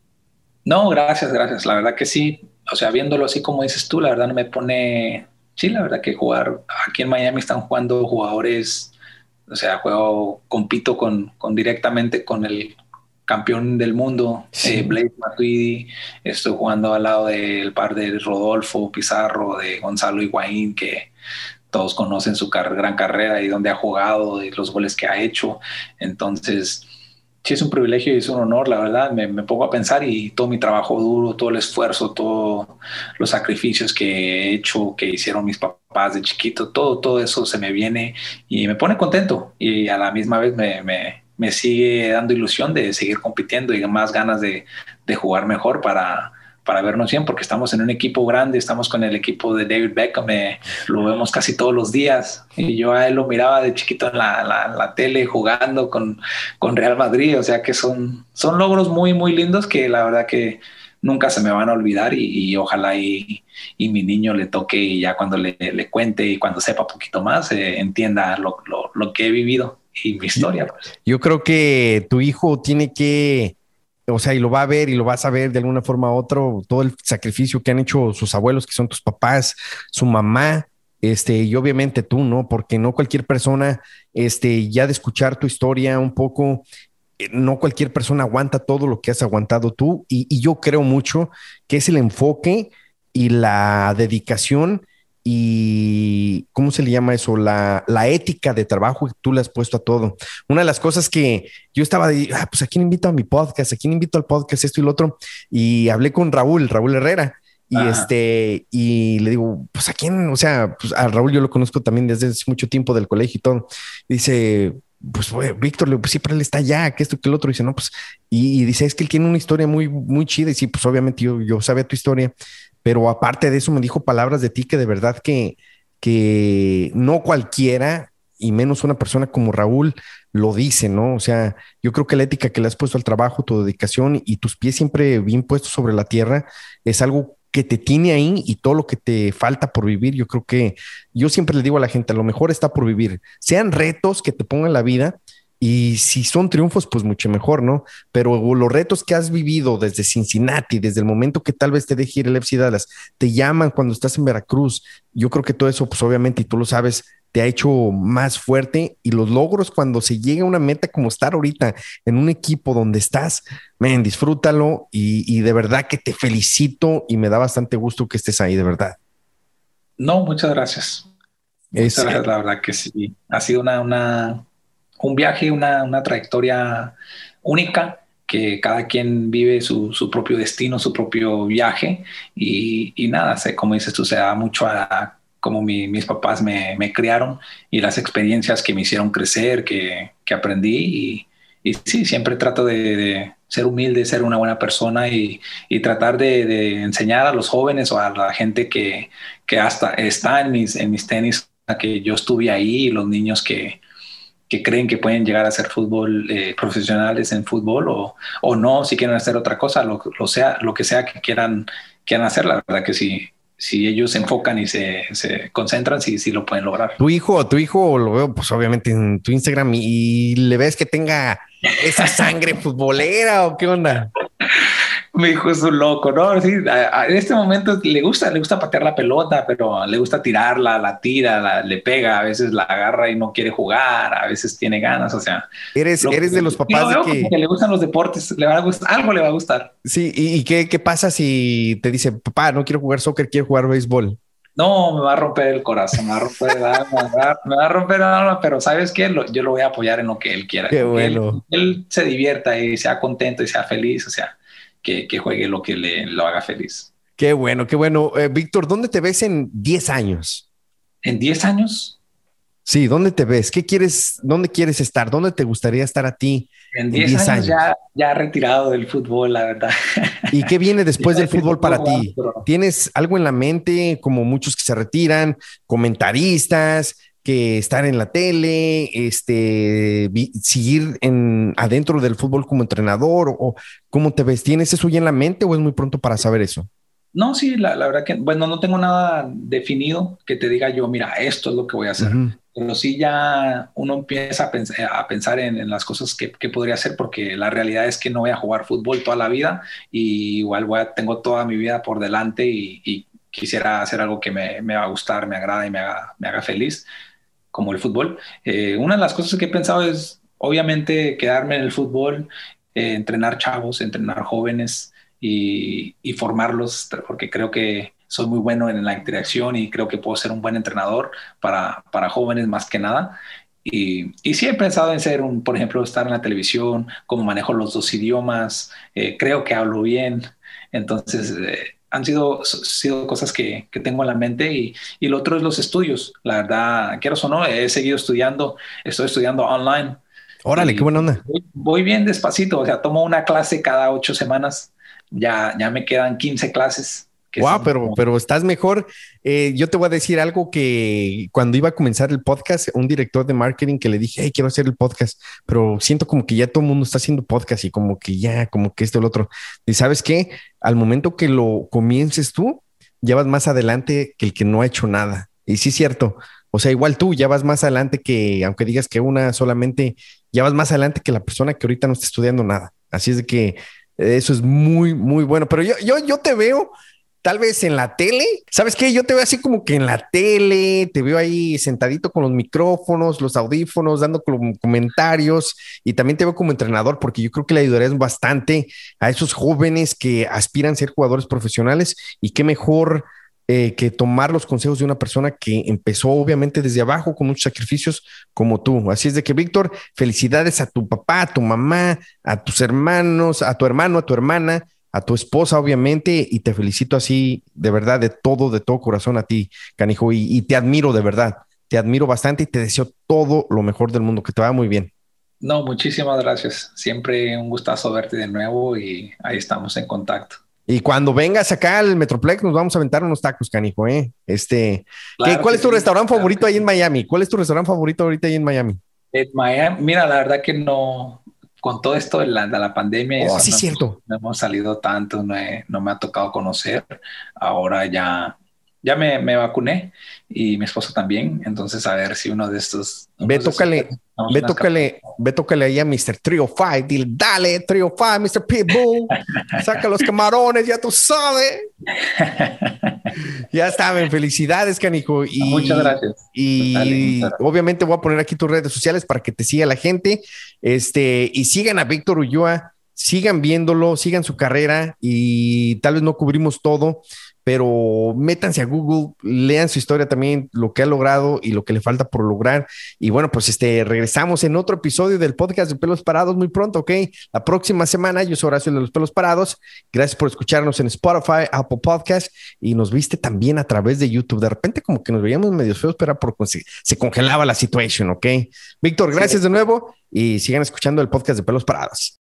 No, gracias, gracias. La verdad que sí. O sea, viéndolo así como dices tú, la verdad no me pone. Sí, la verdad que jugar aquí en Miami están jugando jugadores. O sea, juego, compito con, con directamente con el campeón del mundo, eh, Blake Matuidi, estoy jugando al lado del par de Rodolfo Pizarro, de Gonzalo Higuaín, que todos conocen su gran carrera y dónde ha jugado, y los goles que ha hecho. Entonces, sí es un privilegio y es un honor, la verdad. Me, me, pongo a pensar y todo mi trabajo duro, todo el esfuerzo, todos los sacrificios que he hecho, que hicieron mis papás de chiquito, todo, todo eso se me viene y me pone contento y a la misma vez me, me me sigue dando ilusión de seguir compitiendo y más ganas de, de jugar mejor para, para vernos bien, porque estamos en un equipo grande, estamos con el equipo de David Beckham, eh, lo vemos casi todos los días, y yo a él lo miraba de chiquito en la, la, tele jugando con, con, Real Madrid, o sea que son, son logros muy, muy lindos que la verdad que nunca se me van a olvidar y, ojalá y, y, mi niño le toque y ya cuando le, le cuente y cuando sepa poquito más, eh, entienda lo, lo, lo que he vivido y mi historia. Pues. Yo creo que tu hijo tiene que, o sea, y lo va a ver y lo vas a ver de alguna forma u otra, todo el sacrificio que han hecho sus abuelos, que son tus papás, su mamá, este, y obviamente tú, ¿no? Porque no cualquier persona, este, ya de escuchar tu historia un poco, eh, no cualquier persona aguanta todo lo que has aguantado tú y, yo creo mucho que es el enfoque y la dedicación y ¿cómo se le llama eso? La, ética de trabajo que tú le has puesto a todo. Una de las cosas que yo estaba de, ah, pues a quién invito a mi podcast, a quién invito al podcast, esto y lo otro, y hablé con Raúl, Raúl Herrera, y este, y le digo, pues a quién, o sea, pues a Raúl yo lo conozco también desde hace mucho tiempo del colegio y todo. dice, pues Víctor, le pues siempre él está allá, que esto, que el otro. dice, no, pues, y, dice, es que él tiene una historia muy, muy chida. Y sí, pues obviamente yo, yo sabía tu historia, pero aparte de eso me dijo palabras de ti que de verdad que, que no cualquiera y menos una persona como Raúl lo dice, ¿no? O sea, yo creo que la ética que le has puesto al trabajo, tu dedicación y tus pies siempre bien puestos sobre la tierra es algo que te tiene ahí y todo lo que te falta por vivir. Yo creo que yo siempre le digo a la gente, a lo mejor está por vivir. Sean retos que te pongan la vida y si son triunfos, pues mucho mejor, ¿no? Pero los retos que has vivido desde Cincinnati, desde el momento que tal vez te deje ir el FC Dallas, te llaman cuando estás en Veracruz, yo creo que todo eso, pues obviamente, y tú lo sabes, te ha hecho más fuerte y los logros cuando se llega a una meta como estar ahorita en un equipo donde estás, men, disfrútalo y, de verdad que te felicito y me da bastante gusto que estés ahí, de verdad. No, muchas gracias. Muchas gracias, la verdad que sí. Ha sido una, una un viaje, una, una, trayectoria única que cada quien vive su, su propio destino, su propio viaje y, y nada, sé, como dices tú, se da mucho a cómo mis papás me, me, criaron y las experiencias que me hicieron crecer, que, que aprendí. Y, y, sí, siempre trato de, ser humilde, ser una buena persona y, y tratar de, de, enseñar a los jóvenes o a la gente que, que hasta está en mis, en mis tenis, que yo estuve ahí, los niños que, que creen que pueden llegar a ser fútbol eh, profesionales en fútbol o, o, no, si quieren hacer otra cosa, lo, lo, sea, lo que sea que quieran, quieran hacer, la verdad que sí, si ellos se enfocan y se, se concentran, sí, sí lo pueden lograr. Tu hijo, tu hijo lo veo, pues obviamente en tu Instagram y, le ves que tenga esa sangre futbolera o qué onda. Mi hijo es un loco, ¿no? Sí, en este momento le gusta, le gusta patear la pelota, pero le gusta tirarla, la tira, le pega, a veces la agarra y no quiere jugar, a veces tiene ganas, o sea. Eres, eres de los papás de que... le gustan los deportes, le va a gustar, algo le va a gustar. Sí, ¿y, qué, qué pasa si te dice, papá, no quiero jugar soccer, quiero jugar béisbol? No, me va a romper el corazón, me va a romper el alma, me va, a romper el alma, pero ¿sabes qué? yo lo voy a apoyar en lo que él quiera. Qué bueno. Él, él, se divierta y sea contento y sea feliz, o sea, que, juegue lo que le lo haga feliz. Qué bueno, qué bueno. Eh, Víctor, ¿dónde te ves en 10 años? ¿En 10 años? Sí, ¿dónde te ves? ¿Qué quieres, dónde quieres estar? ¿Dónde te gustaría estar a ti? En 10 años, Ya, ya retirado del fútbol, la verdad. ¿Y qué viene después del fútbol para ti? ¿Tienes algo en la mente, como muchos que se retiran, comentaristas, que estar en la tele, este, seguir en, adentro del fútbol como entrenador o cómo te ves? ¿Tienes eso ya en la mente o es muy pronto para saber eso? No, sí, la, verdad que, bueno, no tengo nada definido que te diga yo, mira, esto es lo que voy a hacer. Pero sí ya uno empieza a, pensar en, las cosas que, podría hacer, porque la realidad es que no voy a jugar fútbol toda la vida y igual voy a, tengo toda mi vida por delante y, quisiera hacer algo que me, me, va a gustar, me agrada y me haga, me haga feliz como el fútbol. Eh, una de las cosas que he pensado es, obviamente, quedarme en el fútbol, eh, entrenar chavos, entrenar jóvenes y, formarlos, porque creo que soy muy bueno en la interacción y creo que puedo ser un buen entrenador para, para jóvenes más que nada. Y, y, sí he pensado en ser un, por ejemplo, estar en la televisión, cómo manejo los dos idiomas, eh, creo que hablo bien. Entonces, han sido, sido cosas que, que, tengo en la mente y, y lo otro es los estudios. La verdad, quiero o no, he seguido estudiando, estoy estudiando online. Órale, qué buena onda. Voy, bien despacito, o sea, tomo una clase cada ocho semanas, ya, ya me quedan 15 clases Wow, pero, pero estás mejor. Eh, yo te voy a decir algo que cuando iba a comenzar el podcast, un director de marketing que le dije, hey, quiero hacer el podcast, pero siento como que ya todo el mundo está haciendo podcast y como que ya, como que esto el otro. Y sabes qué? Al momento que lo comiences tú, ya vas más adelante que el que no ha hecho nada. Y sí es cierto. O sea, igual tú ya vas más adelante que, aunque digas que una solamente, ya vas más adelante que la persona que ahorita no está estudiando nada. Así es de que eso es muy, muy bueno. Pero yo, yo, yo te veo tal vez en la tele. ¿Sabes qué? Yo te veo así como que en la tele, te veo ahí sentadito con los micrófonos, los audífonos, dando comentarios y también te veo como entrenador porque yo creo que le ayudarías bastante a esos jóvenes que aspiran a ser jugadores profesionales y qué mejor eh, que tomar los consejos de una persona que empezó obviamente desde abajo con muchos sacrificios como tú. Así es de que, Víctor, felicidades a tu papá, a tu mamá, a tus hermanos, a tu hermano, a tu hermana, a tu esposa, obviamente, y te felicito así, de verdad, de todo, de todo corazón a ti, canijo, y, y te admiro de verdad, te admiro bastante y te deseo todo lo mejor del mundo, que te vaya muy bien. No, muchísimas gracias. Siempre un gustazo verte de nuevo y ahí estamos en contacto. Y cuando vengas acá al Metroplex, nos vamos a aventar unos tacos, canijo, ¿eh? Este, ¿cuál es tu restaurante favorito ahí en Miami? ¿Cuál es tu restaurante favorito ahorita ahí en Miami? En Miami, mira, la verdad que no, con todo esto de la, de la pandemia, oh, sí, no, cierto. no hemos salido tanto, no, no me ha tocado conocer. Ahora ya ya me, me, vacuné y mi esposa también. Entonces, a ver si uno de estos. Ve, tócale, ve, tócale, ve, tócale ahí a Mr. Trio Five. Dile, dale, Trio Five, Mr. Pitbull. Saca los camarones, ya tú sabes. ya estaban, felicidades, canijo. Y, muchas gracias. Y obviamente voy a poner aquí tus redes sociales para que te siga la gente. Este, y sigan a Víctor Ulloa, sigan viéndolo, sigan su carrera y tal vez no cubrimos todo pero métanse a Google, lean su historia también, lo que ha logrado y lo que le falta por lograr. Y bueno, pues este, regresamos en otro episodio del podcast de Pelos Parados muy pronto, ¿ok? La próxima semana, yo soy Horacio de los Pelos Parados. Gracias por escucharnos en Spotify, Apple Podcast y nos viste también a través de YouTube. De repente como que nos veíamos medio feos, pero era porque se congelaba la situación, ¿ok? Víctor, gracias de nuevo y sigan escuchando el podcast de Pelos Parados.